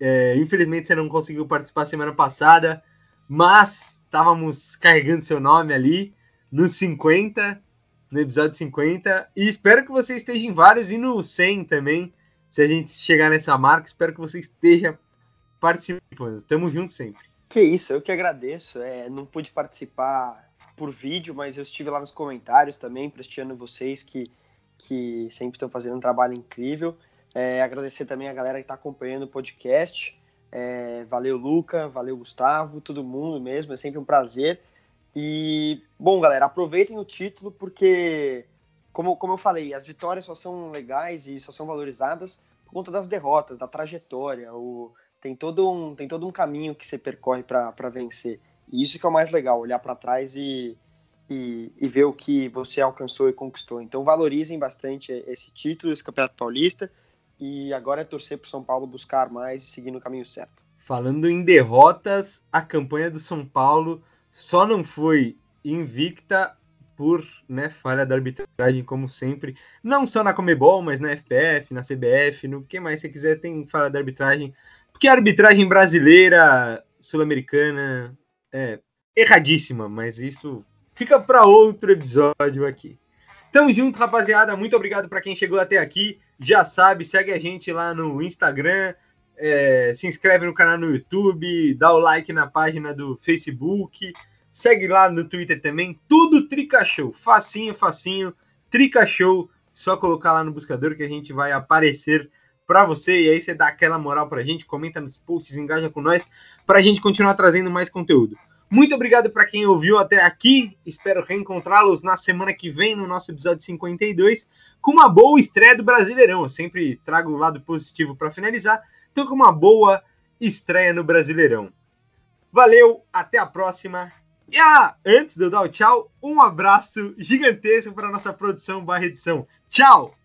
É, infelizmente você não conseguiu participar semana passada, mas estávamos carregando seu nome ali nos 50 no episódio 50. E espero que você esteja em vários e no 100 também. Se a gente chegar nessa marca, espero que você esteja participando. Tamo junto sempre. Que isso, eu que agradeço. É, não pude participar por vídeo, mas eu estive lá nos comentários também, prestigiando vocês que, que sempre estão fazendo um trabalho incrível. É, agradecer também a galera que está acompanhando o podcast. É, valeu, Luca, valeu, Gustavo, todo mundo mesmo. É sempre um prazer. E, bom, galera, aproveitem o título porque, como, como eu falei, as vitórias só são legais e só são valorizadas por conta das derrotas, da trajetória. O, tem, todo um, tem todo um caminho que você percorre para vencer. E isso que é o mais legal, olhar para trás e, e, e, ver o que você alcançou e conquistou. Então valorizem bastante esse título, esse Campeonato Paulista. E agora é torcer para o São Paulo buscar mais e seguir no caminho certo. Falando em derrotas, a campanha do São Paulo só não foi invicta por né, falha da arbitragem, como sempre. Não só na Comebol, mas na FPF, na CBF, no que mais você quiser, tem falha da arbitragem. Porque a arbitragem brasileira, sul-americana, é erradíssima, mas isso fica para outro episódio aqui. Tamo junto, rapaziada. Muito obrigado para quem chegou até aqui. Já sabe, segue a gente lá no Instagram, é, se inscreve no canal no YouTube, dá o like na página do Facebook, segue lá no Twitter também, tudo Trica Show, facinho, facinho, Trica Show, só colocar lá no buscador que a gente vai aparecer para você e aí você dá aquela moral pra gente, comenta nos posts, engaja com nós pra gente continuar trazendo mais conteúdo. Muito obrigado para quem ouviu até aqui. Espero reencontrá-los na semana que vem no nosso episódio 52 com uma boa estreia do Brasileirão. Eu sempre trago o lado positivo para finalizar. Então, com uma boa estreia no Brasileirão. Valeu, até a próxima. E ah, antes de eu dar o tchau, um abraço gigantesco para nossa produção barra edição. Tchau!